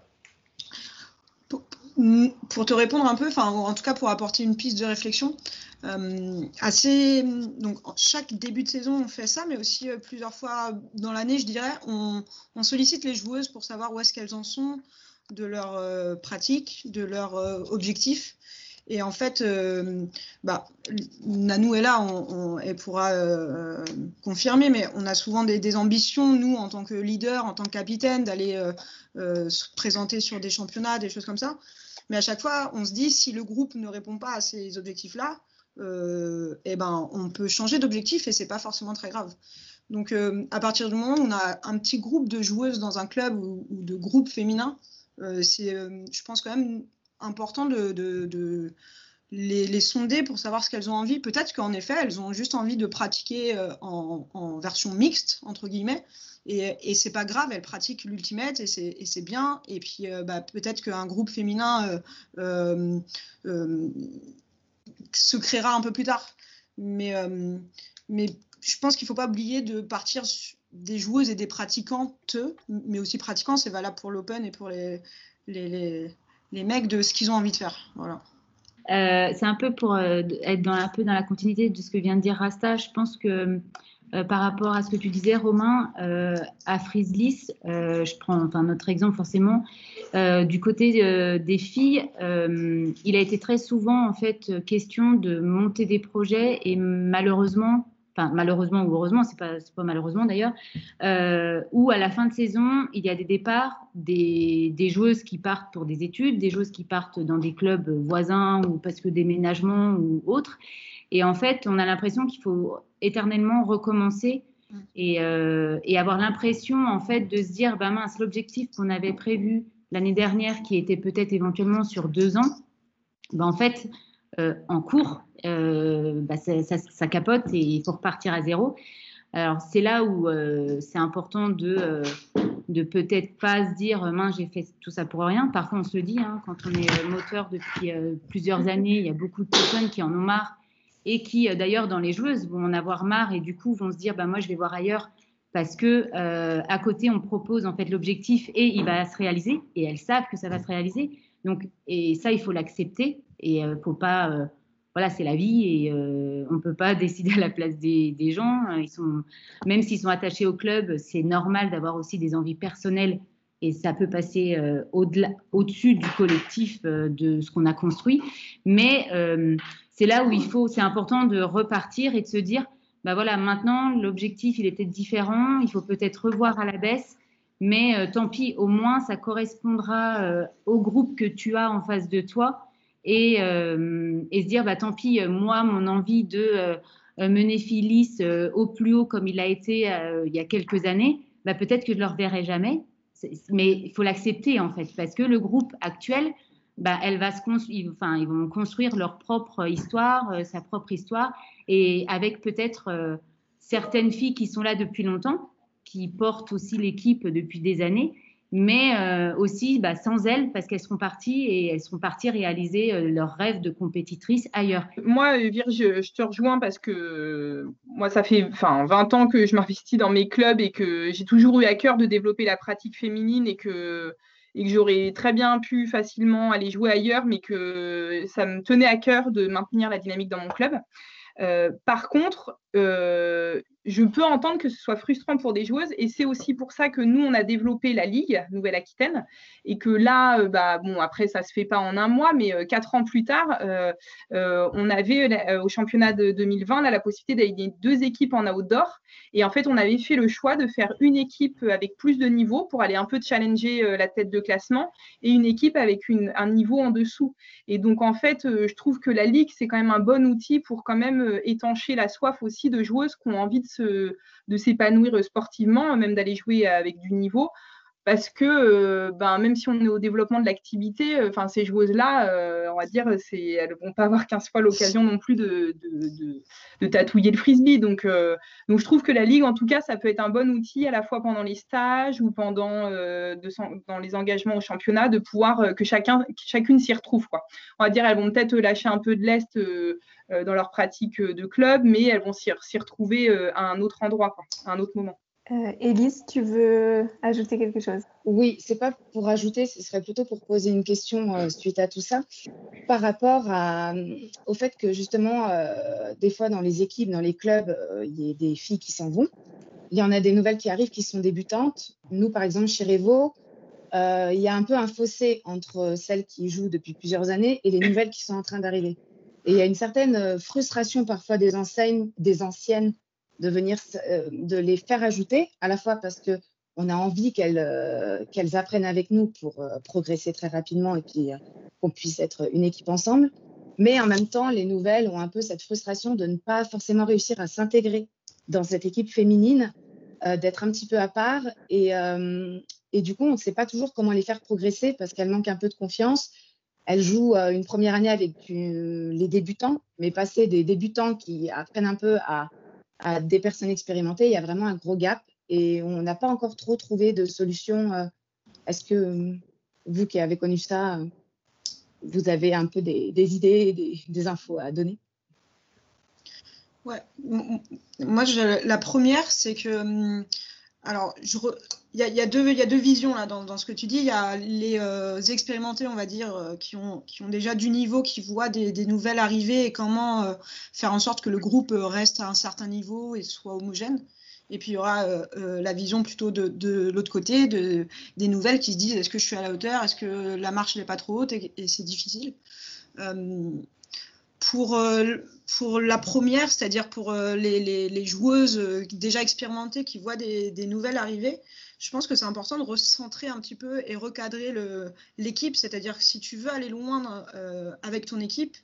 Pour, te répondre un peu, enfin en tout cas pour apporter une piste de réflexion, euh, assez, donc chaque début de saison, on fait ça, mais aussi euh, plusieurs fois dans l'année, je dirais, on, sollicite les joueuses pour savoir où est-ce qu'elles en sont de leur euh, pratique, de leur objectif. Et en fait, bah, Nanou est là, elle pourra confirmer, mais on a souvent des, des, ambitions, nous, en tant que leader, en tant que capitaine, d'aller se présenter sur des championnats, des choses comme ça. Mais à chaque fois, on se dit, si le groupe ne répond pas à ces objectifs-là, euh, eh ben, on peut changer d'objectif et c'est pas forcément très grave. Donc, euh, à partir du moment où on a un petit groupe de joueuses dans un club ou, de groupe féminin, euh, c'est, je pense, quand même important de, les, sonder pour savoir ce qu'elles ont envie. Peut-être qu'en effet, elles ont juste envie de pratiquer en, version mixte, entre guillemets. Et, et c'est pas grave, elles pratiquent l'ultimate et c'est bien. Et puis, bah, peut-être qu'un groupe féminin se créera un peu plus tard. Mais, euh, mais je pense qu'il ne faut pas oublier de partir des joueuses et des pratiquantes, mais aussi pratiquants, c'est valable pour l'Open et pour les, les, les, mecs, de ce qu'ils ont envie de faire. Voilà. Euh, c'est un peu pour euh, être dans, un peu dans la continuité de ce que vient de dire Rasta. Je pense que euh, par rapport à ce que tu disais, Romain, euh, à Frislis, euh, je prends enfin, notre exemple forcément, du côté des filles, il a été très souvent en fait question de monter des projets et malheureusement, enfin malheureusement ou heureusement, c'est pas, pas malheureusement d'ailleurs, où à la fin de saison, il y a des départs, des, des, joueuses qui partent pour des études, des joueuses qui partent dans des clubs voisins ou parce que déménagement ou autres. Et en fait, on a l'impression qu'il faut éternellement recommencer mm. euh, et, avoir l'impression en fait de se dire, bah mince, l'objectif qu'on avait prévu l'année dernière, qui était peut-être éventuellement sur deux ans, bah en fait, euh, en cours, euh, bah ça, ça, capote et il faut repartir à zéro. Alors c'est là où c'est important de, de peut-être pas se dire, mince, j'ai fait tout ça pour rien. Parfois on se le dit, hein, quand on est moteur depuis plusieurs années, il y a beaucoup de personnes qui en ont marre et qui euh, d'ailleurs dans les joueuses vont en avoir marre et du coup vont se dire bah moi je vais voir ailleurs parce que euh, à côté on propose en fait l'objectif et il va se réaliser et elles savent que ça va se réaliser. Donc et ça il faut l'accepter et euh, faut pas voilà c'est la vie et on peut pas décider à la place des, des gens. Ils sont même s'ils sont attachés au club c'est normal d'avoir aussi des envies personnelles et ça peut passer au-delà au-dessus du collectif de ce qu'on a construit. Mais c'est là où il faut, c'est important de repartir et de se dire, bah voilà, maintenant l'objectif il était différent, il faut peut-être revoir à la baisse, mais euh, tant pis, au moins ça correspondra euh, au groupe que tu as en face de toi et, euh, se dire, bah tant pis, moi mon envie de mener Phyllis au plus haut comme il a été il y a quelques années, bah peut-être que je ne le reverrai jamais, mais il faut l'accepter en fait, parce que le groupe actuel bah, elle va se enfin, ils vont construire leur propre histoire, euh, sa propre histoire, et avec peut-être euh, certaines filles qui sont là depuis longtemps, qui portent aussi l'équipe depuis des années, mais euh, aussi bah, sans elles parce qu'elles seront parties et elles seront parties réaliser leur rêve de compétitrice ailleurs. Moi, Virge, je te rejoins parce que moi, ça fait enfin, 20 ans que je m'investis dans mes clubs et que j'ai toujours eu à cœur de développer la pratique féminine et que, et que j'aurais très bien pu facilement aller jouer ailleurs, mais que ça me tenait à cœur de maintenir la dynamique dans mon club. Euh, par contre, euh, je peux entendre que ce soit frustrant pour des joueuses et c'est aussi pour ça que nous, on a développé la Ligue Nouvelle-Aquitaine et que là, euh, bah, bon, après, ça ne se fait pas en un mois, mais quatre ans plus tard, on avait au championnat de 2020 là, la possibilité d'aller deux équipes en outdoor et en fait, on avait fait le choix de faire une équipe avec plus de niveaux pour aller un peu challenger la tête de classement et une équipe avec un niveau en dessous. Et donc, en fait, je trouve que la Ligue, c'est quand même un bon outil pour quand même étancher la soif aussi de joueuses qui ont envie de de s'épanouir sportivement, même d'aller jouer avec du niveau parce que euh, ben, même si on est au développement de l'activité, euh, ces joueuses-là, euh, on va dire, elles ne vont pas avoir 15 fois l'occasion non plus de, tatouiller le frisbee. Donc, donc je trouve que la ligue, en tout cas, ça peut être un bon outil à la fois pendant les stages ou pendant dans les engagements au championnat, de pouvoir que chacun, chacune s'y retrouve. On va dire, elles vont peut-être lâcher un peu de l'est dans leur pratique de club, mais elles vont s'y retrouver à un autre endroit, à un autre moment. Euh, Élise, tu veux ajouter quelque chose? Oui, c'est pas pour ajouter, ce serait plutôt pour poser une question euh, suite à tout ça, par rapport au fait que justement, euh, des fois dans les équipes, dans les clubs, il y a des filles qui s'en vont. Il y en a des nouvelles qui arrivent qui sont débutantes. Nous, par exemple, chez Revo, il y a un peu un fossé entre celles qui jouent depuis plusieurs années et les nouvelles qui sont en train d'arriver. Et il y a une certaine frustration parfois des enseignes, des anciennes de venir, euh, de les faire ajouter, à la fois parce que on a envie qu'elles euh, apprennent avec nous pour euh, progresser très rapidement et qu'on puisse être une équipe ensemble. Mais en même temps, les nouvelles ont un peu cette frustration de ne pas forcément réussir à s'intégrer dans cette équipe féminine, d'être un petit peu à part. Et, et du coup, on ne sait pas toujours comment les faire progresser parce qu'elles manquent un peu de confiance. Elles jouent une première année avec les débutants, mais passer des débutants qui apprennent un peu à, à des personnes expérimentées, il y a vraiment un gros gap et on n'a pas encore trop trouvé de solution. Euh, est-ce que euh, vous qui avez connu ça, euh, vous avez un peu des, idées, des, infos à donner? Ouais, moi la première, c'est que hum, alors, il y, a, deux, visions là dans, ce que tu dis. Il y a les euh, expérimentés, on va dire, euh, qui, ont, déjà du niveau, qui voient des, nouvelles arriver et comment euh, faire en sorte que le groupe reste à un certain niveau et soit homogène. Et puis il y aura la vision plutôt de, l'autre côté, des nouvelles qui se disent est-ce que je suis à la hauteur, est-ce que la marche n'est pas trop haute? Et, c'est difficile. pour la première, c'est-à-dire pour les, joueuses déjà expérimentées qui voient des, nouvelles arriver, je pense que c'est important de recentrer un petit peu et recadrer l'équipe. C'est-à-dire que si tu veux aller loin euh, avec ton équipe,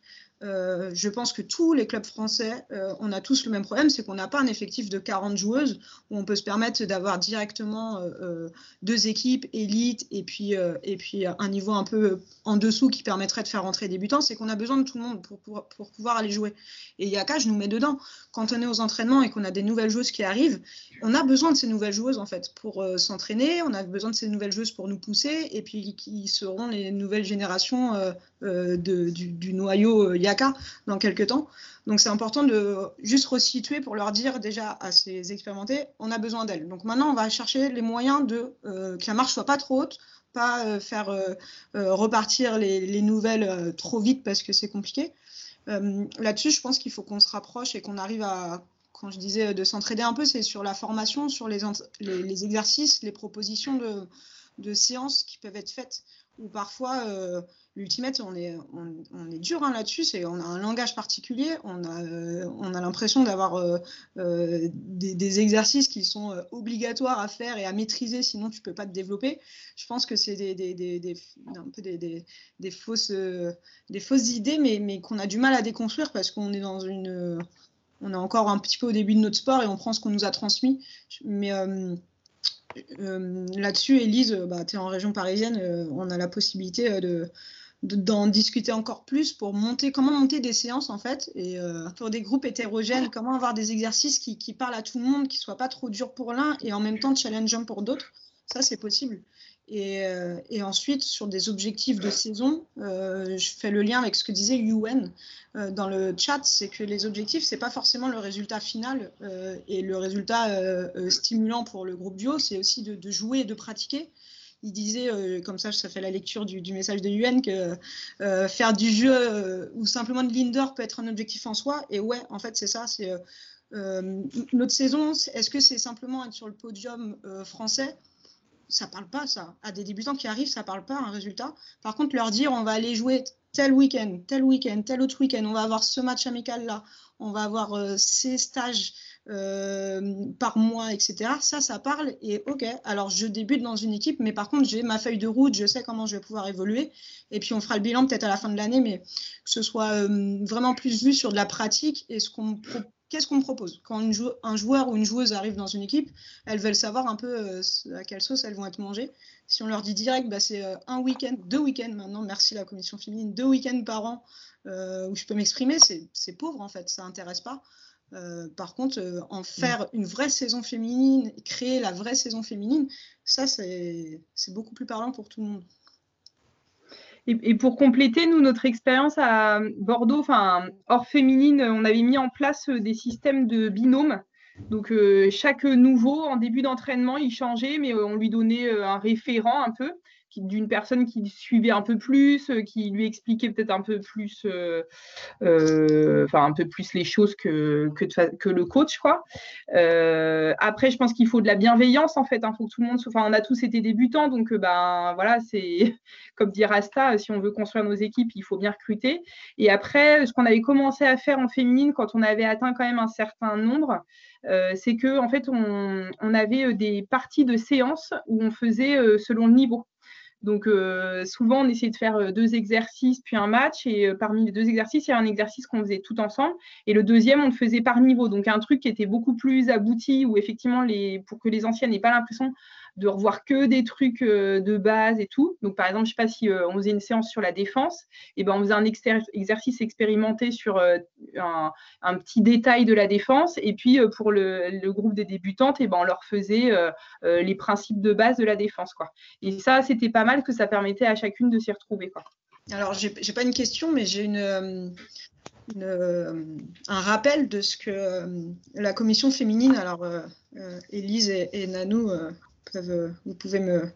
euh, je pense que tous les clubs français, euh, on a tous le même problème, c'est qu'on n'a pas un effectif de 40 joueuses où on peut se permettre d'avoir directement euh, deux équipes élites et puis, et puis un niveau un peu en dessous qui permettrait de faire rentrer débutants. C'est qu'on a besoin de tout le monde pour, pour, pouvoir aller jouer. Et Yaka, je nous mets dedans. Quand on est aux entraînements et qu'on a des nouvelles joueuses qui arrivent, on a besoin de ces nouvelles joueuses en fait pour s'entraîner, on a besoin de ces nouvelles joueuses pour nous pousser et puis qui seront les nouvelles générations du, du, noyau dans quelques temps. Donc c'est important de juste resituer pour leur dire déjà à ces expérimentés, on a besoin d'elles. Donc maintenant, on va chercher les moyens de euh, que la marche soit pas trop haute, pas euh, faire euh, repartir les, nouvelles trop vite parce que c'est compliqué. Là-dessus, je pense qu'il faut qu'on se rapproche et qu'on arrive à, quand je disais de s'entraider un peu, c'est sur la formation, sur les, les, exercices, les propositions de, de séances qui peuvent être faites ou parfois l'ultimate, on est, dur hein, là-dessus, on a un langage particulier, on a, euh, l'impression d'avoir euh, euh, des, exercices qui sont obligatoires à faire et à maîtriser, sinon tu ne peux pas te développer. Je pense que c'est des, un peu des, fausses, idées, mais, qu'on a du mal à déconstruire parce qu'on est dans une... on encore un petit peu au début de notre sport et on prend ce qu'on nous a transmis. Mais là-dessus, Elise, bah, tu es en région parisienne, on a la possibilité de d'en discuter encore plus pour monter, comment monter des séances en fait, et euh, pour des groupes hétérogènes, comment avoir des exercices qui, qui, parlent à tout le monde, qui soient pas trop durs pour l'un et en même temps challengeants pour d'autres. Ça, c'est possible. Euh, et, ensuite, sur des objectifs de saison, euh, je fais le lien avec ce que disait Yuen dans le chat, c'est que les objectifs, c'est pas forcément le résultat final et le résultat stimulant pour le groupe duo, c'est aussi de, jouer et de pratiquer. Il disait, comme ça, ça fait la lecture du, message de Yuen, que faire du jeu ou simplement de l'indoor peut être un objectif en soi. Et ouais, en fait, c'est ça. C'est notre saison. Est-ce que c'est simplement être sur le podium français? Ça parle pas, ça. À des débutants qui arrivent, ça parle pas un résultat. Par contre, leur dire on va aller jouer tel week-end, tel week-end, tel autre week-end, on va avoir ce match amical là, on va avoir euh, ces stages euh, par mois, etc. Ça, ça parle et ok. Alors, je débute dans une équipe, mais par contre, j'ai ma feuille de route, je sais comment je vais pouvoir évoluer. Et puis, on fera le bilan peut-être à la fin de l'année, mais que ce soit euh, vraiment plus vu sur de la pratique et ce qu'on qu'est-ce qu'on propose Quand un joueur ou une joueuse arrive dans une équipe, elles veulent savoir un peu euh, à quelle sauce elles vont être mangées. Si on leur dit direct, bah, c'est un week-end, deux week-ends maintenant, merci la commission féminine, deux week-ends par an où je peux m'exprimer, c'est pauvre en fait, ça n'intéresse pas. Par contre, en faire une vraie saison féminine, créer la vraie saison féminine, ça c'est beaucoup plus parlant pour tout le monde. Et, pour compléter, nous, notre expérience à Bordeaux, enfin, hors féminine, on avait mis en place des systèmes de binômes. Donc, euh, chaque nouveau, en début d'entraînement, il changeait, mais on lui donnait euh, un référent un peu d'une personne qui suivait un peu plus, euh, qui lui expliquait peut-être un peu plus, euh, euh, un peu plus les choses que, que, le coach, quoi. après, je pense qu'il faut de la bienveillance en fait. Il hein, que tout le monde, enfin, on a tous été débutants, donc ben voilà, c'est comme dit Rasta, si on veut construire nos équipes, il faut bien recruter. Et après, ce qu'on avait commencé à faire en féminine quand on avait atteint quand même un certain nombre, c'est que en fait, on, on, avait des parties de séances où on faisait selon le niveau. Donc, euh, souvent, on essayait de faire euh, deux exercices puis un match. Et euh, parmi les deux exercices, il y a un exercice qu'on faisait tout ensemble. Et le deuxième, on le faisait par niveau. Donc, un truc qui était beaucoup plus abouti, où effectivement, les, pour que les anciennes n'aient pas l'impression de revoir que des trucs euh, de base et tout. Donc, par exemple, je ne sais pas si euh, on faisait une séance sur la défense, et ben on faisait un exercice expérimenté sur euh, un, petit détail de la défense. Et puis, pour le, groupe des débutantes, et ben on leur faisait les principes de base de la défense. Quoi. Et ça, c'était pas mal que ça permettait à chacune de s'y retrouver. Quoi. Alors, j'ai pas une question, mais j'ai une. un rappel de ce que la commission féminine, alors Élise et, et Nanou vous pouvez me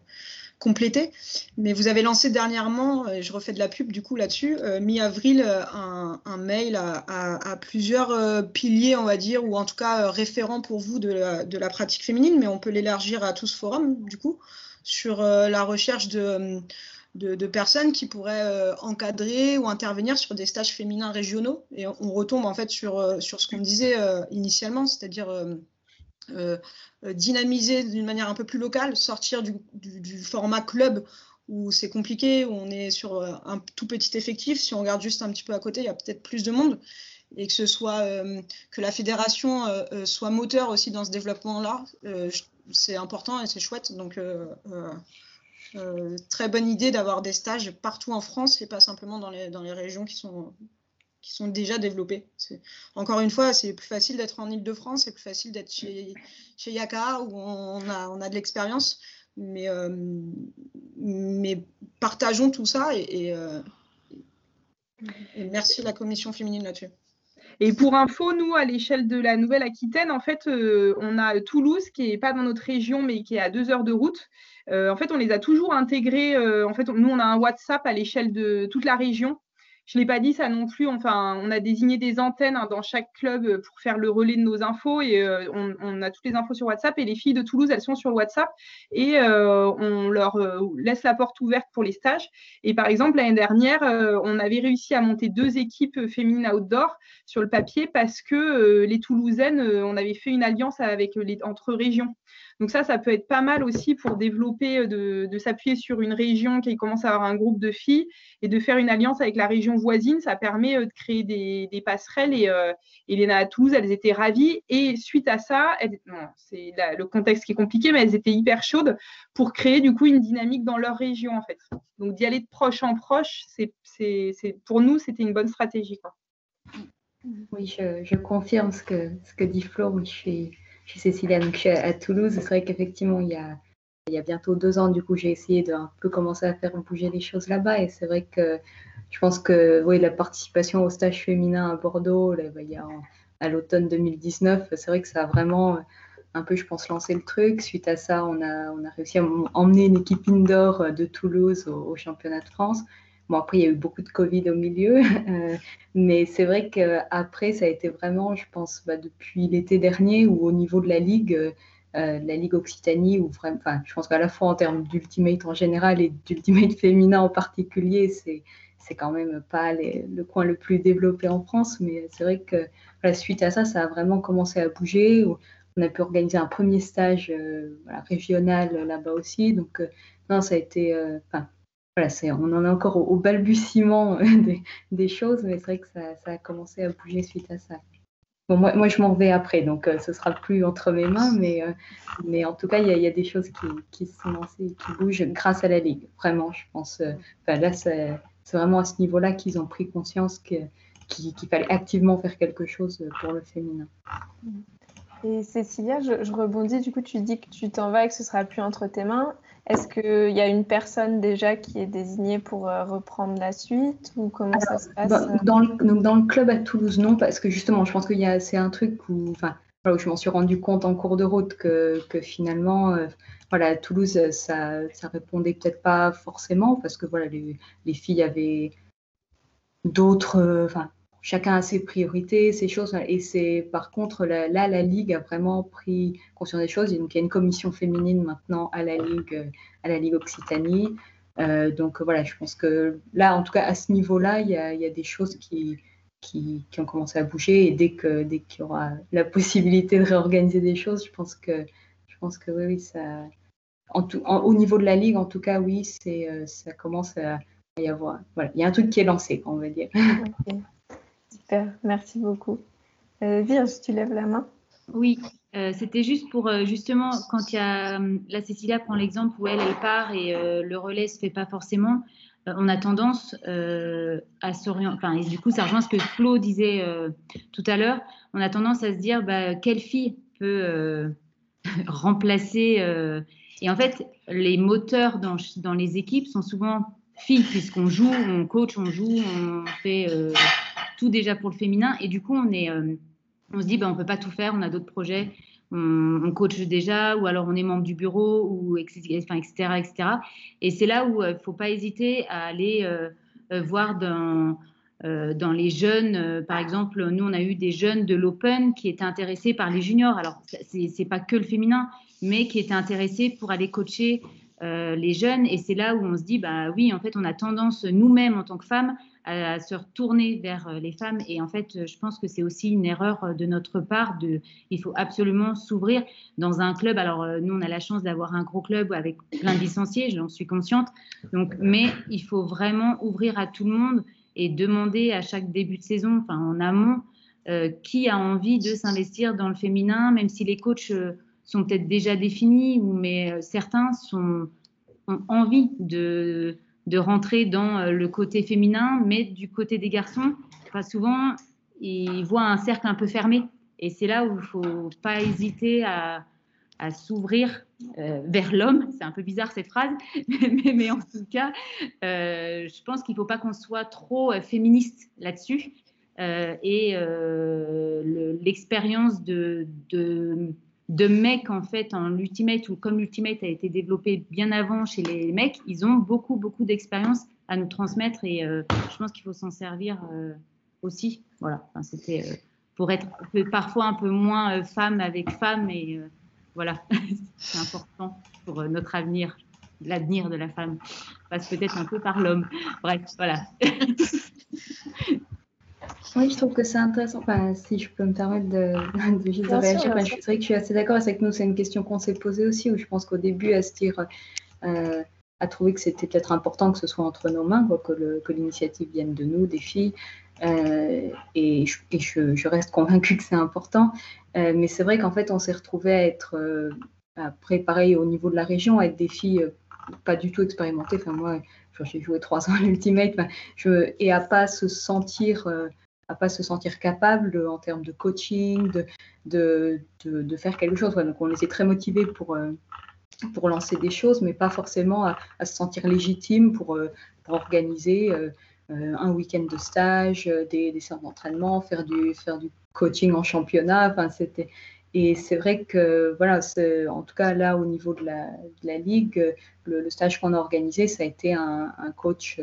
compléter. Mais vous avez lancé dernièrement, et je refais de la pub du coup là-dessus, euh, mi-avril, euh, un, mail à, plusieurs piliers, on va dire, ou en tout cas référents pour vous de la, pratique féminine, mais on peut l'élargir à tout ce forum du coup, sur la recherche de, personnes qui pourraient encadrer ou intervenir sur des stages féminins régionaux. Et on, retombe en fait sur ce qu'on disait initialement, c'est-à-dire euh, euh, dynamiser d'une manière un peu plus locale, sortir du, format club où c'est compliqué, où on est sur euh, un tout petit effectif. Si on regarde juste un petit peu à côté, il y a peut-être plus de monde et que ce soit que la fédération soit moteur aussi dans ce développement-là, c'est important et c'est chouette. Donc très bonne idée d'avoir des stages partout en France et pas simplement dans les, dans les régions qui sont qui sont déjà développés. Encore une fois, c'est plus facile d'être en Ile-de-France, c'est plus facile d'être chez, chez Yaka où on a, on a de l'expérience. Mais, euh, mais partageons tout ça et, euh, et, merci à la commission féminine là-dessus. Et pour info, nous, à l'échelle de la Nouvelle-Aquitaine, en fait, euh, on a Toulouse qui n'est pas dans notre région, mais qui est à deux heures de route. en fait, on les a toujours intégrés. en fait, nous, on a un WhatsApp à l'échelle de toute la région je ne l'ai pas dit ça non plus. Enfin, on a désigné des antennes hein, dans chaque club euh, pour faire le relais de nos infos et euh, on, a toutes les infos sur WhatsApp. Et les filles de Toulouse, elles sont sur WhatsApp et euh, on leur laisse la porte ouverte pour les stages. Et par exemple, l'année dernière, on avait réussi à monter deux équipes féminines outdoor sur le papier parce que les Toulousaines, on avait fait une alliance entre régions. Donc ça, ça peut être pas mal aussi pour développer, euh, de, s'appuyer sur une région qui commence à avoir un groupe de filles et de faire une alliance avec la région voisine. Ça permet euh, de créer des, passerelles. Et euh, Elena à Toulouse, elles étaient ravies. Et suite à ça, c'est le contexte qui est compliqué, mais elles étaient hyper chaudes pour créer du coup une dynamique dans leur région en fait. Donc d'y aller de proche en proche, c'est, pour nous, c'était une bonne stratégie. Oui, je, confirme ce que, ce que dit Flo. Je chez Cécilia. Donc, à Toulouse, c'est vrai qu'effectivement, il y a, bientôt deux ans, du coup, j'ai essayé de peu commencer à faire bouger les choses là-bas. Et c'est vrai que je pense que oui, la participation au stage féminin à Bordeaux, là, bah, il y a à l'automne 2019, c'est vrai que ça a vraiment un peu, je pense, lancé le truc. Suite à ça, on a, on a réussi à emmener une équipe indoor de Toulouse au, championnat de France. Bon, après, il y a eu beaucoup de Covid au milieu, euh, mais c'est vrai qu'après, ça a été vraiment, je pense, bah, depuis l'été dernier, où au niveau de la Ligue, euh, la Ligue Occitanie, où vraiment, enfin, je pense qu'à la fois en termes d'ultimate en général et d'ultimate féminin en particulier, c'est c'est quand même pas le coin le plus développé en France, mais c'est vrai que la suite à ça, ça a vraiment commencé à bouger. On a pu organiser un premier stage euh, régional là-bas aussi. Donc, euh, non, ça a été. Euh, on en est encore au, balbutiement des, choses, mais c'est vrai que ça, a commencé à bouger suite à ça. Bon, moi, je m'en vais après, donc ce sera plus entre mes mains, mais, mais en tout cas, il y, a des choses qui, se sont lancées et qui bougent grâce à la Ligue. Vraiment, je pense. là, c'est vraiment à ce niveau-là qu'ils ont pris conscience qu'il fallait activement faire quelque chose pour le féminin. Et Cécilia, je, rebondis, du coup, tu dis que tu t'en vas et que ce sera plus entre tes mains. Est-ce qu'il y a une personne déjà qui est désignée pour euh, reprendre la suite ou comment ça se passe dans, le, dans, le, club à Toulouse, non, parce que justement, je pense que c'est un truc où, enfin, où je m'en suis rendu compte en cours de route que, que finalement, euh, voilà, à Toulouse, ça, ça répondait peut-être pas forcément parce que voilà, les, les filles avaient d'autres, euh, chacun a ses priorités, ses choses. Et c'est par contre là, la Ligue a vraiment pris conscience des choses. Donc il y a une commission féminine maintenant à la Ligue, à la Ligue Occitanie. Euh, donc voilà, je pense que là, en tout cas à ce niveau-là, il y a, des choses qui, qui, ont commencé à bouger. Et dès que dès qu'il y aura la possibilité de réorganiser des choses, je pense que je pense que oui, oui ça, au niveau de la ligue, en tout cas, oui, euh, ça commence à, y avoir. Voilà, il y a un truc qui est lancé, on va dire. Super, merci beaucoup. Euh, Virge, tu lèves la main Oui, euh, c'était juste pour justement quand il y a la Cécilia prend l'exemple où elle elle part et le relais se fait pas forcément. on a tendance à s'orienter. Enfin, du coup, ça rejoint ce que Flo disait tout à l'heure. On a tendance à se dire bah, quelle fille peut remplacer et en fait, les moteurs dans, les équipes sont souvent filles, puisqu'on joue, on coach, on joue, on fait euh, tout déjà pour le féminin. Et du coup, on, est, euh, on se dit, ben, on peut pas tout faire, on a d'autres projets, on, on, coach déjà, ou alors on est membre du bureau, ou, etc. etc. Et c'est là où il euh, ne faut pas hésiter à aller voir dans, dans les jeunes, par exemple, nous, on a eu des jeunes de l'Open qui étaient intéressés par les juniors. Alors, ce n'est pas que le féminin, mais qui étaient intéressés pour aller coacher euh, les jeunes. Et c'est là où on se dit, bah oui, en fait, on a tendance nous-mêmes en tant que femmes à, se retourner vers euh, les femmes. Et en fait, je pense que c'est aussi une erreur de notre part. De, il faut absolument s'ouvrir dans un club. Alors, euh, nous, on a la chance d'avoir un gros club avec plein de licenciés, j'en suis consciente. Donc, mais il faut vraiment ouvrir à tout le monde et demander à chaque début de saison, enfin en amont, qui a envie de s'investir dans le féminin, même si les coachs sont peut-être déjà définis, mais euh, certains ont envie de, de rentrer dans euh, le côté féminin, mais du côté des garçons, souvent, ils voient un cercle un peu fermé. Et c'est là où il ne faut pas hésiter à, s'ouvrir euh, vers l'homme. C'est un peu bizarre cette phrase, mais, en tout cas, je pense qu'il ne faut pas qu'on soit trop féministe là-dessus. et l'expérience de, de mecs en fait en ultimate ou comme l'ultimate a été développé bien avant chez les mecs, ils ont beaucoup beaucoup d'expérience à nous transmettre et euh, je pense qu'il faut s'en servir euh, aussi. Voilà, c'était euh, pour être parfois un peu moins femme avec femme et voilà, c'est important pour notre avenir, l'avenir de la femme passe peut-être un peu par l'homme. Bref, voilà. Oui, je trouve que c'est intéressant. Enfin, si je peux me permettre de, de, réagir, je, c'est vrai que je suis assez d'accord. C'est que nous, c'est une question qu'on s'est posée aussi, où je pense qu'au début, à se dire, euh, à trouver que c'était peut-être important que ce soit entre nos mains, que l'initiative vienne de nous, des filles. Euh, et, je, je, reste convaincue que c'est important. Euh, mais c'est vrai qu'en fait, on s'est retrouvé à être, après, pareil, au niveau de la région, à être des filles pas du tout expérimentées. Enfin, moi, j'ai joué trois ans à l'Ultimate, je, et à pas se sentir pas se sentir capable en termes de coaching, de, de, de, faire quelque chose. donc on était très motivés pour, euh, pour lancer des choses, mais pas forcément à, se sentir légitime pour, pour organiser un week-end de stage, des, des séances d'entraînement, faire du, faire du coaching en championnat. Enfin, c'était et c'est vrai que, voilà, en tout cas là, au niveau de la, de la ligue, le, stage qu'on a organisé, ça a été un, un coach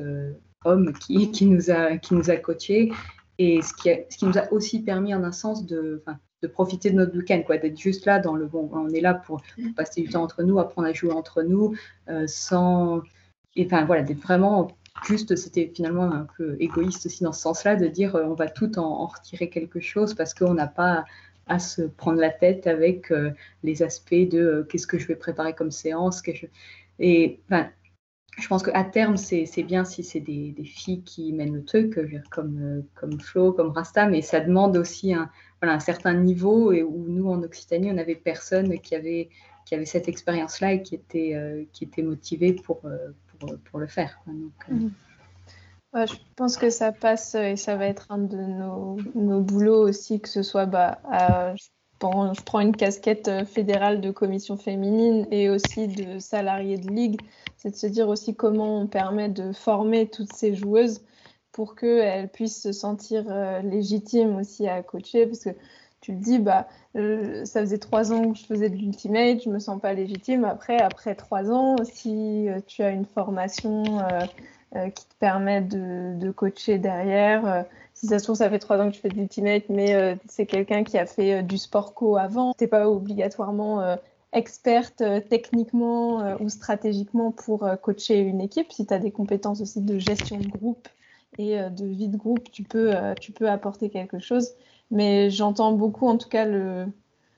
homme qui, qui, nous a, qui nous a coachés. Et ce qui, ce qui nous a aussi permis, en un sens, de, de profiter de notre week-end, quoi, d'être juste là dans le bon. On est là pour, passer du temps entre nous, apprendre à jouer entre nous, euh, sans. Et enfin, voilà, d'être vraiment juste, c'était finalement un peu égoïste aussi dans ce sens-là, de dire euh, on va tout en, retirer quelque chose parce qu'on n'a pas à se prendre la tête avec euh, les aspects de qu'est-ce que je vais préparer comme séance. Que je... Et enfin, je pense qu'à terme, c'est bien si c'est des, filles qui mènent le truc, comme, euh, comme Flo, comme Rasta, mais ça demande aussi un, voilà, un certain niveau et où nous, en Occitanie, on n'avait personne qui avait, qui avait cette expérience-là et qui était, euh, qui était motivé pour, euh, pour, pour, le faire. Mmh. je pense que ça passe et ça va être un de nos, nos boulots aussi, que ce soit bah, je prends une casquette fédérale de commission féminine et aussi de salarié de ligue c'est de se dire aussi comment on permet de former toutes ces joueuses pour qu'elles puissent se sentir euh, légitimes aussi à coacher. Parce que tu le dis, bah, euh, ça faisait trois ans que je faisais de l'ultimate, je me sens pas légitime. Après, après trois ans, si euh, tu as une formation qui te permet de, coacher derrière, si ça se trouve, ça fait trois ans que tu fais de l'ultimate, mais c'est quelqu'un qui a fait du sport co avant, t'es pas obligatoirement experte euh, techniquement euh, ou stratégiquement pour euh, coacher une équipe. Si tu as des compétences aussi de gestion de groupe et de vie de groupe, tu peux, tu peux apporter quelque chose. Mais j'entends beaucoup, en tout cas, le,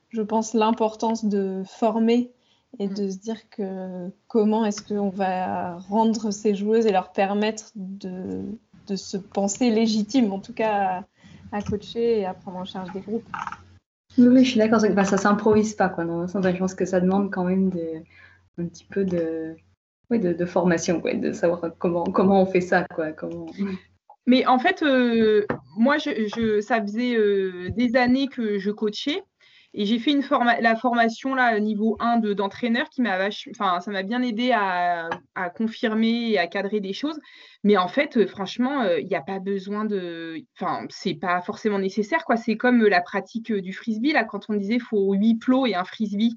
je pense, l'importance de former et de mm. se dire que comment est-ce qu'on va rendre ces joueuses et leur permettre de, de se penser légitimes, en tout cas, à, à coacher et à prendre en charge des groupes. Oui, je suis d'accord. ça ça s'improvise pas. Quoi. Dans je pense que ça demande quand même un petit peu de, de, formation, quoi, de savoir comment, comment on fait ça. Quoi, comment... Mais en fait, euh, moi, je, ça faisait euh, des années que je coachais. Et j'ai fait la formation là, niveau 1 d'entraîneur qui m'a enfin, ça m'a bien aidé à, confirmer et à cadrer des choses. Mais en fait, euh, franchement, il n'y a pas besoin de. Enfin, c'est pas forcément nécessaire. quoi. C'est comme la pratique du frisbee, là, quand on disait faut 8 plots et un frisbee.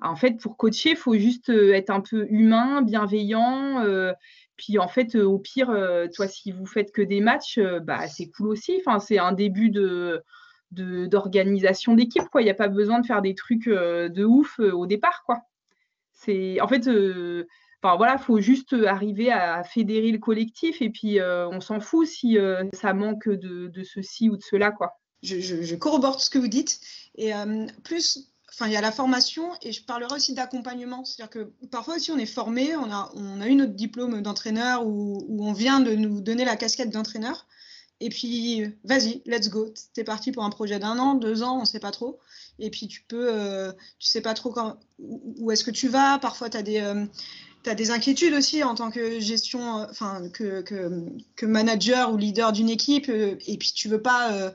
En fait, pour coacher, il faut juste être un peu humain, bienveillant. puis en fait, au pire, toi, si vous faites que des matchs, bah, c'est cool aussi. Enfin, c'est un début de d'organisation d'équipe. Il n'y a pas besoin de faire des trucs de ouf au départ. Quoi. En fait, Enfin voilà, faut juste arriver à fédérer le collectif et puis on s'en fout si ça manque de, ceci ou de cela quoi. Je, corrobore tout ce que vous dites et plus, enfin il y a la formation et je parlerai aussi d'accompagnement, c'est-à-dire que parfois aussi on est formé, on a, on a eu notre diplôme d'entraîneur ou, on vient de nous donner la casquette d'entraîneur et puis, vas-y, let's go. T'es parti pour un projet d'un an, deux ans, on ne sait pas trop. Et puis, tu peux, euh, tu sais pas trop quand, où, est-ce que tu vas. Parfois, tu as des, euh, des inquiétudes aussi en tant que gestion, euh, enfin, que, que, manager ou leader d'une équipe. et puis, tu veux pas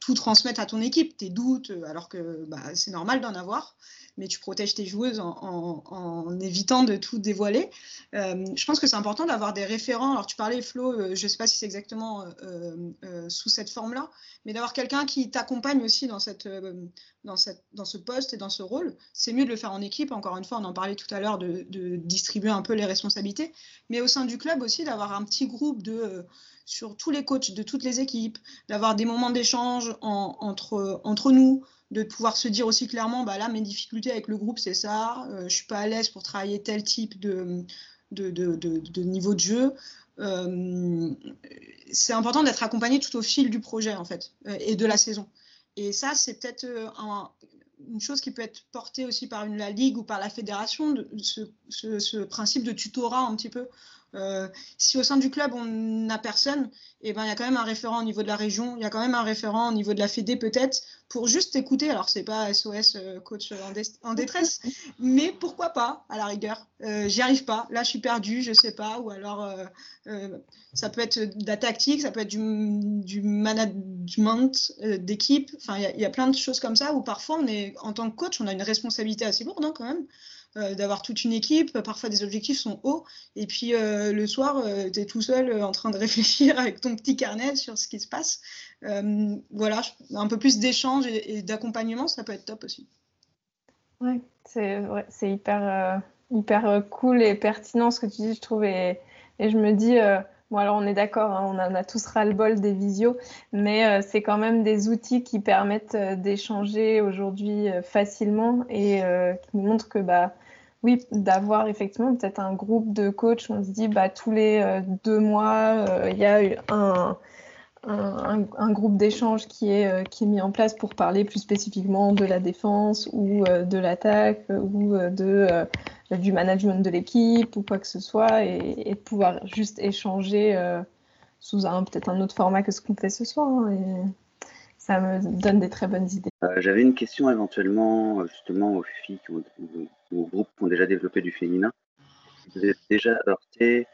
tout transmettre à ton équipe, tes doutes, alors que bah, c'est normal d'en avoir mais tu protèges tes joueuses en, évitant de tout dévoiler. Euh, je pense que c'est important d'avoir des référents. Alors, tu parlais, Flo, euh, je ne sais pas si c'est exactement euh, sous cette forme-là, mais d'avoir quelqu'un qui t'accompagne aussi dans, ce poste et dans ce rôle. C'est mieux de le faire en équipe. Encore une fois, on en parlait tout à l'heure de, distribuer un peu les responsabilités, mais au sein du club aussi, d'avoir un petit groupe de sur tous les coachs de toutes les équipes, d'avoir des moments d'échange entre nous, de pouvoir se dire aussi clairement, bah là, mes difficultés avec le groupe, c'est ça, euh, je suis pas à l'aise pour travailler tel type de, de, niveau de jeu. Euh, c'est important d'être accompagné tout au fil du projet, en fait, euh, et de la saison. Et ça, c'est peut-être une chose qui peut être portée aussi par la Ligue ou par la fédération, ce, ce, principe de tutorat un petit peu Euh, si au sein du club on n'a personne, eh ben il y a quand même un référent au niveau de la région, il y a quand même un référent au niveau de la Fédé peut-être pour juste écouter. Alors c'est pas SOS euh, coach en, détresse, mais pourquoi pas à la rigueur. Euh, J'y arrive pas, là je suis perdue, je sais pas, ou alors euh, ça peut être de la tactique, ça peut être du, du management d'équipe. Enfin il y, y, a plein de choses comme ça où parfois on est en tant que coach on a une responsabilité assez lourde hein, quand même. Euh, d'avoir toute une équipe. Parfois, des objectifs sont hauts. Et puis, euh, le soir, euh, tu es tout seul en train de réfléchir avec ton petit carnet sur ce qui se passe. voilà, un peu plus d'échange et, d'accompagnement, ça peut être top aussi. Ouais, c'est hyper, hyper cool et pertinent ce que tu dis, je trouve. Et, et je me dis, Bon, alors on est d'accord, hein, on en a tous ras-le-bol des visios, mais c'est quand même des outils qui permettent d'échanger aujourd'hui facilement et qui nous montrent que bah, oui, d'avoir effectivement peut-être un groupe de coachs, on se dit bah, tous les euh, deux mois, euh, il y a un, un, groupe d'échange qui est, euh, qui est mis en place pour parler plus spécifiquement de la défense ou de l'attaque ou de, du management de l'équipe ou quoi que ce soit et, de pouvoir juste échanger sous un peut-être un autre format que ce qu'on fait ce soir. Hein, et ça me donne des très bonnes idées. J'avais une question éventuellement justement aux filles ou groupes qui ont déjà développé du féminin, vous êtes déjà heurté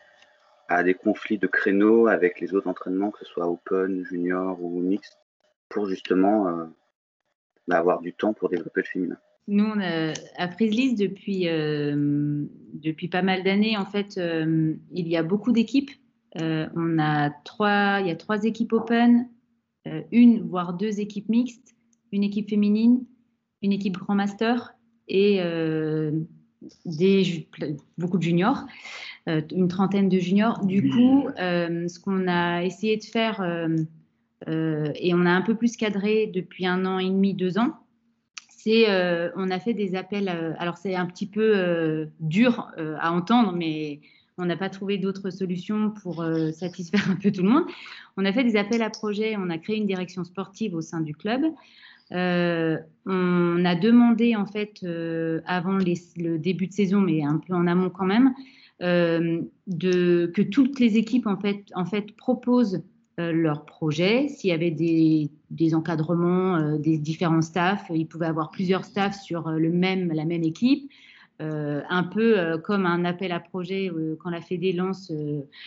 à des conflits de créneaux avec les autres entraînements, que ce soit open, junior ou mixte, pour justement euh, bah, avoir du temps pour développer le féminin? Nous, on à Frizzlies, depuis, euh, depuis pas mal d'années, en fait, euh, il y a beaucoup d'équipes. on a trois, il y a trois équipes open, une voire deux équipes mixtes, une équipe féminine, une équipe grand master et euh, des, beaucoup de juniors, euh, une trentaine de juniors. Du coup, euh, ce qu'on a essayé de faire, et on a un peu plus cadré depuis un an et demi, deux ans, c'est on a fait des appels. alors c'est un petit peu dur à entendre, mais on n'a pas trouvé d'autres solutions pour satisfaire un peu tout le monde. On a fait des appels à projets, on a créé une direction sportive au sein du club euh, on a demandé en fait euh, avant le début de saison, mais un peu en amont quand même, euh, que toutes les équipes en fait, en fait proposent leurs projets. S'il y avait des, encadrements, des différents staffs, ils pouvaient avoir plusieurs staffs sur le même, la même équipe. un peu comme un appel à projet quand la Fédé lance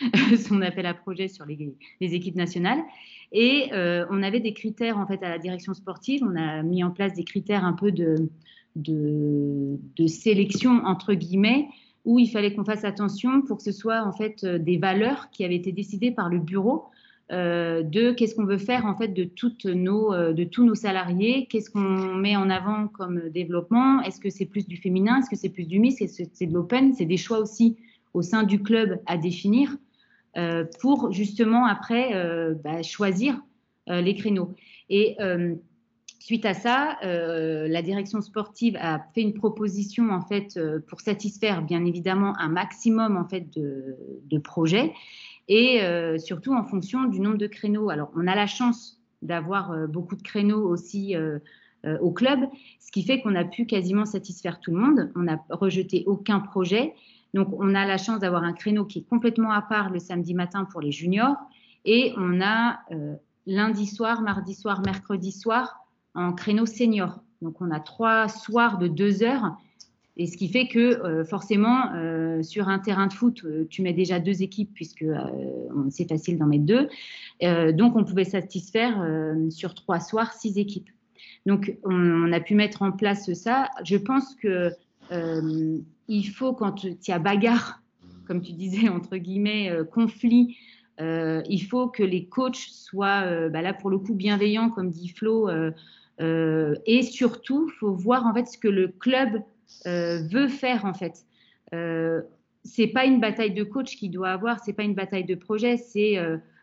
son appel à projet sur les, les équipes nationales. Et euh, on avait des critères en fait à la direction sportive. On a mis en place des critères un peu de, de, sélection entre guillemets où il fallait qu'on fasse attention pour que ce soit en fait euh, des valeurs qui avaient été décidées par le bureau euh, de qu'est-ce qu'on veut faire en fait de toutes nos de tous nos salariés, qu'est-ce qu'on met en avant comme développement, est-ce que c'est plus du féminin, est-ce que c'est plus du mix, est-ce que c'est de l'open, c'est des choix aussi au sein du club à définir. Euh, pour justement après euh, bah, choisir euh, les créneaux. Et suite à ça, la direction sportive a fait une proposition en fait pour satisfaire bien évidemment un maximum en fait de, projets et surtout en fonction du nombre de créneaux. Alors on a la chance d'avoir beaucoup de créneaux aussi au club, ce qui fait qu'on a pu quasiment satisfaire tout le monde. On n'a rejeté aucun projet donc, on a la chance d'avoir un créneau qui est complètement à part le samedi matin pour les juniors. Et on a euh, lundi soir, mardi soir, mercredi soir en créneau senior. Donc, on a trois soirs de deux heures. Et ce qui fait que euh, forcément, euh, sur un terrain de foot, tu mets déjà deux équipes puisque c'est facile d'en mettre deux. donc, on pouvait satisfaire sur trois soirs six équipes. Donc, on, a pu mettre en place ça. Je pense que il faut, quand il y a bagarre, comme tu disais, entre guillemets, euh, conflit, euh, il faut que les coachs soient, euh, bah là pour le coup, bienveillants, comme dit Flo, et surtout, il faut voir en fait ce que le club veut faire en fait. c'est pas une bataille de coach qu'il doit avoir, c'est pas une bataille de projet, c'est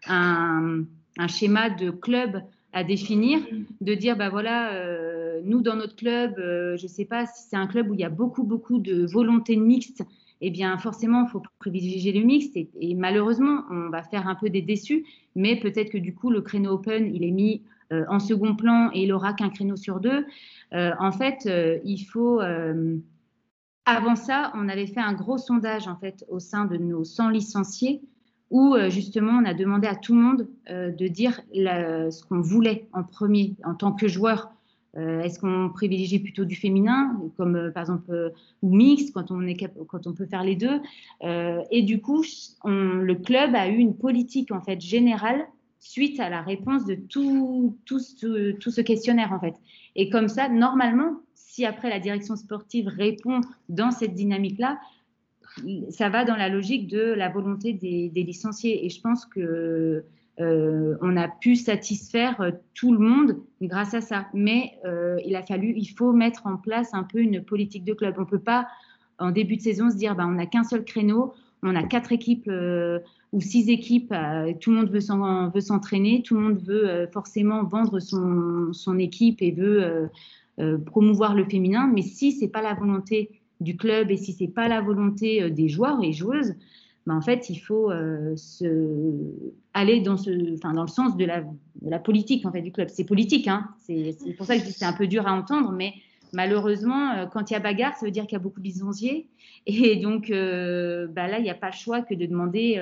un, un, schéma de club à définir, de dire bah voilà, euh, nous dans notre club, euh, je ne sais pas si c'est un club où il y a beaucoup beaucoup de volonté mixte, eh bien forcément il faut privilégier le mixte et, malheureusement on va faire un peu des déçus, mais peut-être que du coup le créneau open il est mis euh, en second plan et il aura qu'un créneau sur deux. en fait, il faut avant ça, on avait fait un gros sondage en fait au sein de nos 100 licenciés où euh, justement on a demandé à tout le monde euh, de dire ce qu'on voulait en premier en tant que joueur. Euh, est-ce qu'on privilégie plutôt du féminin, comme par exemple ou mixte quand on quand on peut faire les deux Et du coup, le club a eu une politique en fait générale suite à la réponse de tout, ce questionnaire en fait. Et comme ça, normalement, si après la direction sportive répond dans cette dynamique-là, ça va dans la logique de la volonté des, licenciés. Et je pense que euh, on a pu satisfaire euh, tout le monde grâce à ça. Mais euh, il a fallu, il faut mettre en place un peu une politique de club. On ne peut pas, en début de saison, se dire bah, on n'a qu'un seul créneau, on a quatre équipes ou six équipes, tout le monde veut s'entraîner, tout le monde veut forcément vendre son, équipe et veut promouvoir le féminin. Mais si ce n'est pas la volonté du club et si c'est pas la volonté euh, des joueurs et joueuses, ben en fait, il faut euh, se... aller dans, le sens de la, politique en fait, du club. C'est politique, hein c'est pour ça que c'est un peu dur à entendre, mais malheureusement, euh, quand il y a bagarre, ça veut dire qu'il y a beaucoup de licenciés. Et donc, bah là, il n'y a pas le choix que de demander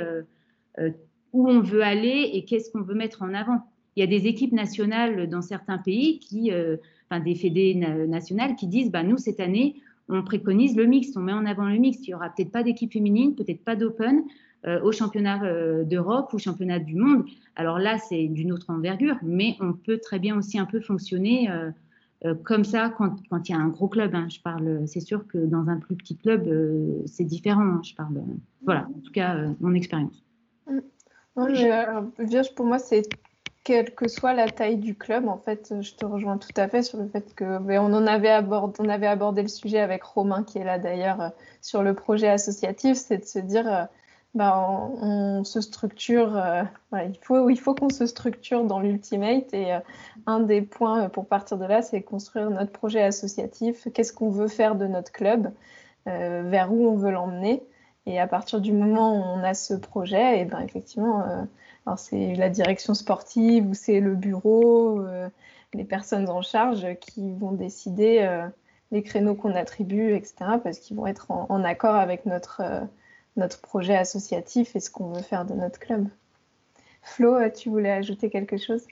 où on veut aller et qu'est-ce qu'on veut mettre en avant. Il y a des équipes nationales dans certains pays, qui, enfin des fédés nationales, qui disent bah, nous, cette année, on préconise le mix, on met en avant le mix. Il n'y aura peut-être pas d'équipe féminine, peut-être pas d'open euh, au championnat euh, d'Europe ou championnat du monde. Alors là, c'est d'une autre envergure, mais on peut très bien aussi un peu fonctionner euh, comme ça quand, il y a un gros club. Hein. Je parle, c'est sûr que dans un plus petit club, c'est différent. Hein. Je parle, voilà, en tout cas, mon expérience. Vierge, pour moi, c'est quelle que soit la taille du club, en fait, je te rejoins tout à fait sur le fait que on en avait abordé, on avait abordé le sujet avec Romain qui est là d'ailleurs euh, sur le projet associatif, c'est de se dire, euh, ben, on, se structure, euh, il faut, il faut qu'on se structure dans l'ultimate et un des points pour partir de là, c'est construire notre projet associatif. Qu'est-ce qu'on veut faire de notre club, vers où on veut l'emmener, et à partir du moment où on a ce projet, et ben effectivement c'est la direction sportive ou c'est le bureau, euh, les personnes en charge qui vont décider euh, les créneaux qu'on attribue, etc. Parce qu'ils vont être en, accord avec notre, euh, notre projet associatif et ce qu'on veut faire de notre club. Flo, tu voulais ajouter quelque chose?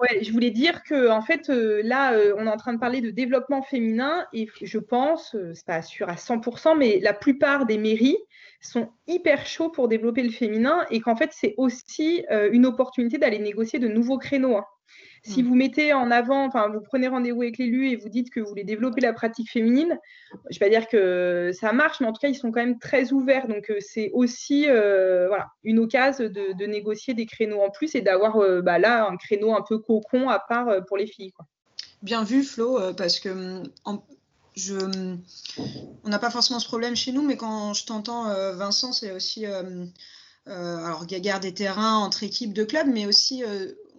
Ouais, je voulais dire que en fait là on est en train de parler de développement féminin et je pense, c'est pas sûr à 100%, mais la plupart des mairies sont hyper chauds pour développer le féminin et qu'en fait, c'est aussi euh, une opportunité d'aller négocier de nouveaux créneaux. Hein. Si mm. vous mettez en avant, enfin, vous prenez rendez-vous avec l'élu et vous dites que vous voulez développer la pratique féminine, je ne vais pas dire que ça marche, mais en tout cas, ils sont quand même très ouverts. Donc, euh, c'est aussi euh, voilà, une occasion de, négocier des créneaux en plus et d'avoir bah, là un créneau un peu cocon à part pour les filles. Bien vu, Flo, parce que en, on n'a pas forcément ce problème chez nous, mais quand je t'entends, euh, Vincent, c'est aussi euh, euh, alors des terrains entre équipes de clubs, mais aussi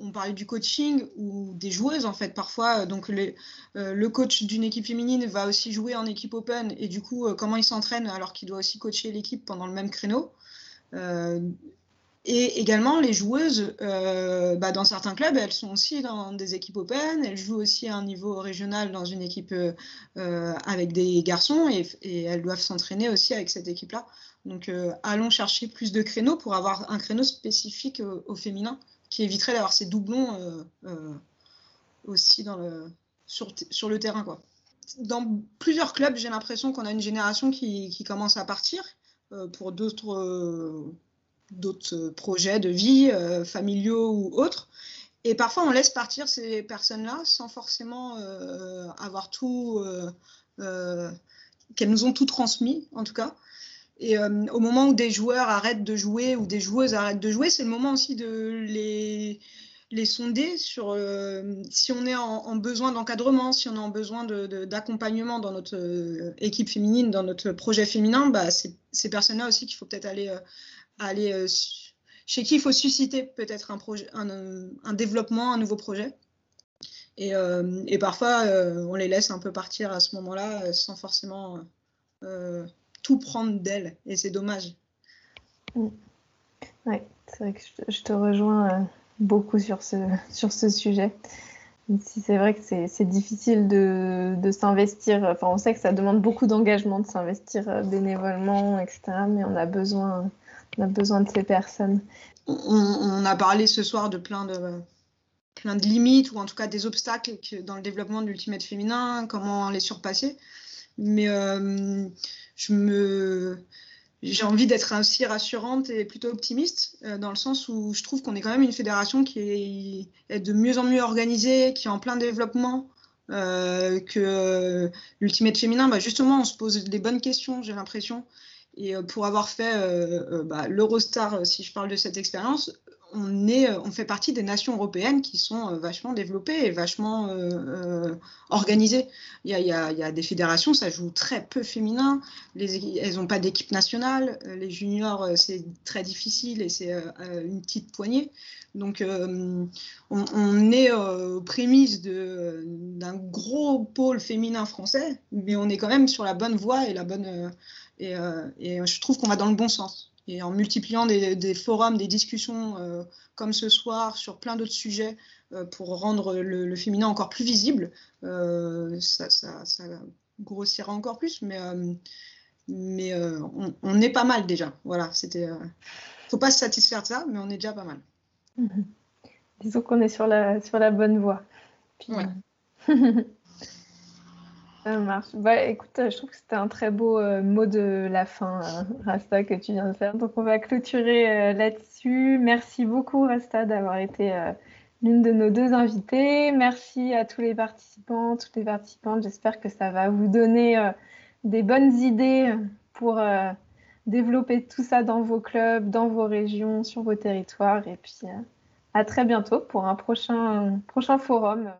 on parlait du coaching ou des joueuses en fait parfois. Donc le coach d'une équipe féminine va aussi jouer en équipe open et du coup comment il s'entraîne alors qu'il doit aussi coacher l'équipe pendant le même créneau. Et également, les joueuses, euh, bah, dans certains clubs, elles sont aussi dans des équipes open. Elles jouent aussi à un niveau régional dans une équipe euh, avec des garçons et, elles doivent s'entraîner aussi avec cette équipe-là. Donc, euh, allons chercher plus de créneaux pour avoir un créneau spécifique au, féminin qui éviterait d'avoir ces doublons aussi dans le, sur, le terrain. Dans plusieurs clubs, j'ai l'impression qu'on a une génération qui, commence à partir pour d'autres euh, projets de vie, euh, familiaux ou autres. Et parfois, on laisse partir ces personnes-là sans forcément euh, avoir tout, qu'elles nous ont tout transmis, en tout cas. Et au moment où des joueurs arrêtent de jouer ou des joueuses arrêtent de jouer, c'est le moment aussi de les, sonder sur si on est en, besoin d'encadrement, si on est en besoin d'accompagnement dans notre équipe féminine, dans notre projet féminin, bah, c'est ces personnes-là aussi qu'il faut peut-être aller, aller euh, chez qui il faut susciter peut-être un, un, développement, un nouveau projet. Et, euh, parfois, euh, on les laisse un peu partir à ce moment-là sans forcément tout prendre d'elles. Et c'est dommage. Mm. Oui, c'est vrai que je te rejoins beaucoup sur ce, sur ce sujet. si c'est vrai que c'est difficile de, de s'investir, enfin on sait que ça demande beaucoup d'engagement de s'investir euh, bénévolement, etc. Mais on a besoin, on a besoin de ces personnes. On, on, a parlé ce soir de plein de plein de limites ou en tout cas des obstacles dans le développement de l'ultimate féminin, comment les surpasser. Mais euh, je me j'ai envie d'être aussi rassurante et plutôt optimiste, euh, dans le sens où je trouve qu'on est quand même une fédération qui est, de mieux en mieux organisée, qui est en plein développement, euh, que euh, l'Ultimate féminin, bah, justement, on se pose des bonnes questions, j'ai l'impression. Et pour avoir fait bah, l'Eurostar, si je parle de cette expérience, euh, on fait partie des nations européennes qui sont euh, vachement développées et vachement euh, organisées. Il y, a, des fédérations, ça joue très peu féminin. Les, elles n'ont pas d'équipe nationale. Les juniors, c'est très difficile et c'est une petite poignée. Donc, on, est aux prémices d'un gros pôle féminin français, mais on est quand même sur la bonne voie et la bonne. et je trouve qu'on va dans le bon sens. Et en multipliant des, forums, des discussions euh, comme ce soir sur plein d'autres sujets euh, pour rendre le, féminin encore plus visible, euh, ça, grossira encore plus. Mais, mais on, est pas mal déjà. Voilà, c'était. faut pas se satisfaire de ça, mais on est déjà pas mal. Disons qu'on est sur la, sur la bonne voie. Ça marche. Bah, écoute, je trouve que c'était un très beau euh, mot de la fin, euh, Rasta, que tu viens de faire. Donc, on va clôturer euh, là-dessus. Merci beaucoup, Rasta, d'avoir été l'une de nos deux invitées. Merci à tous les participants, toutes les participantes. J'espère que ça va vous donner des bonnes idées pour développer tout ça dans vos clubs, dans vos régions, sur vos territoires. Et puis, à très bientôt pour un prochain, prochain forum.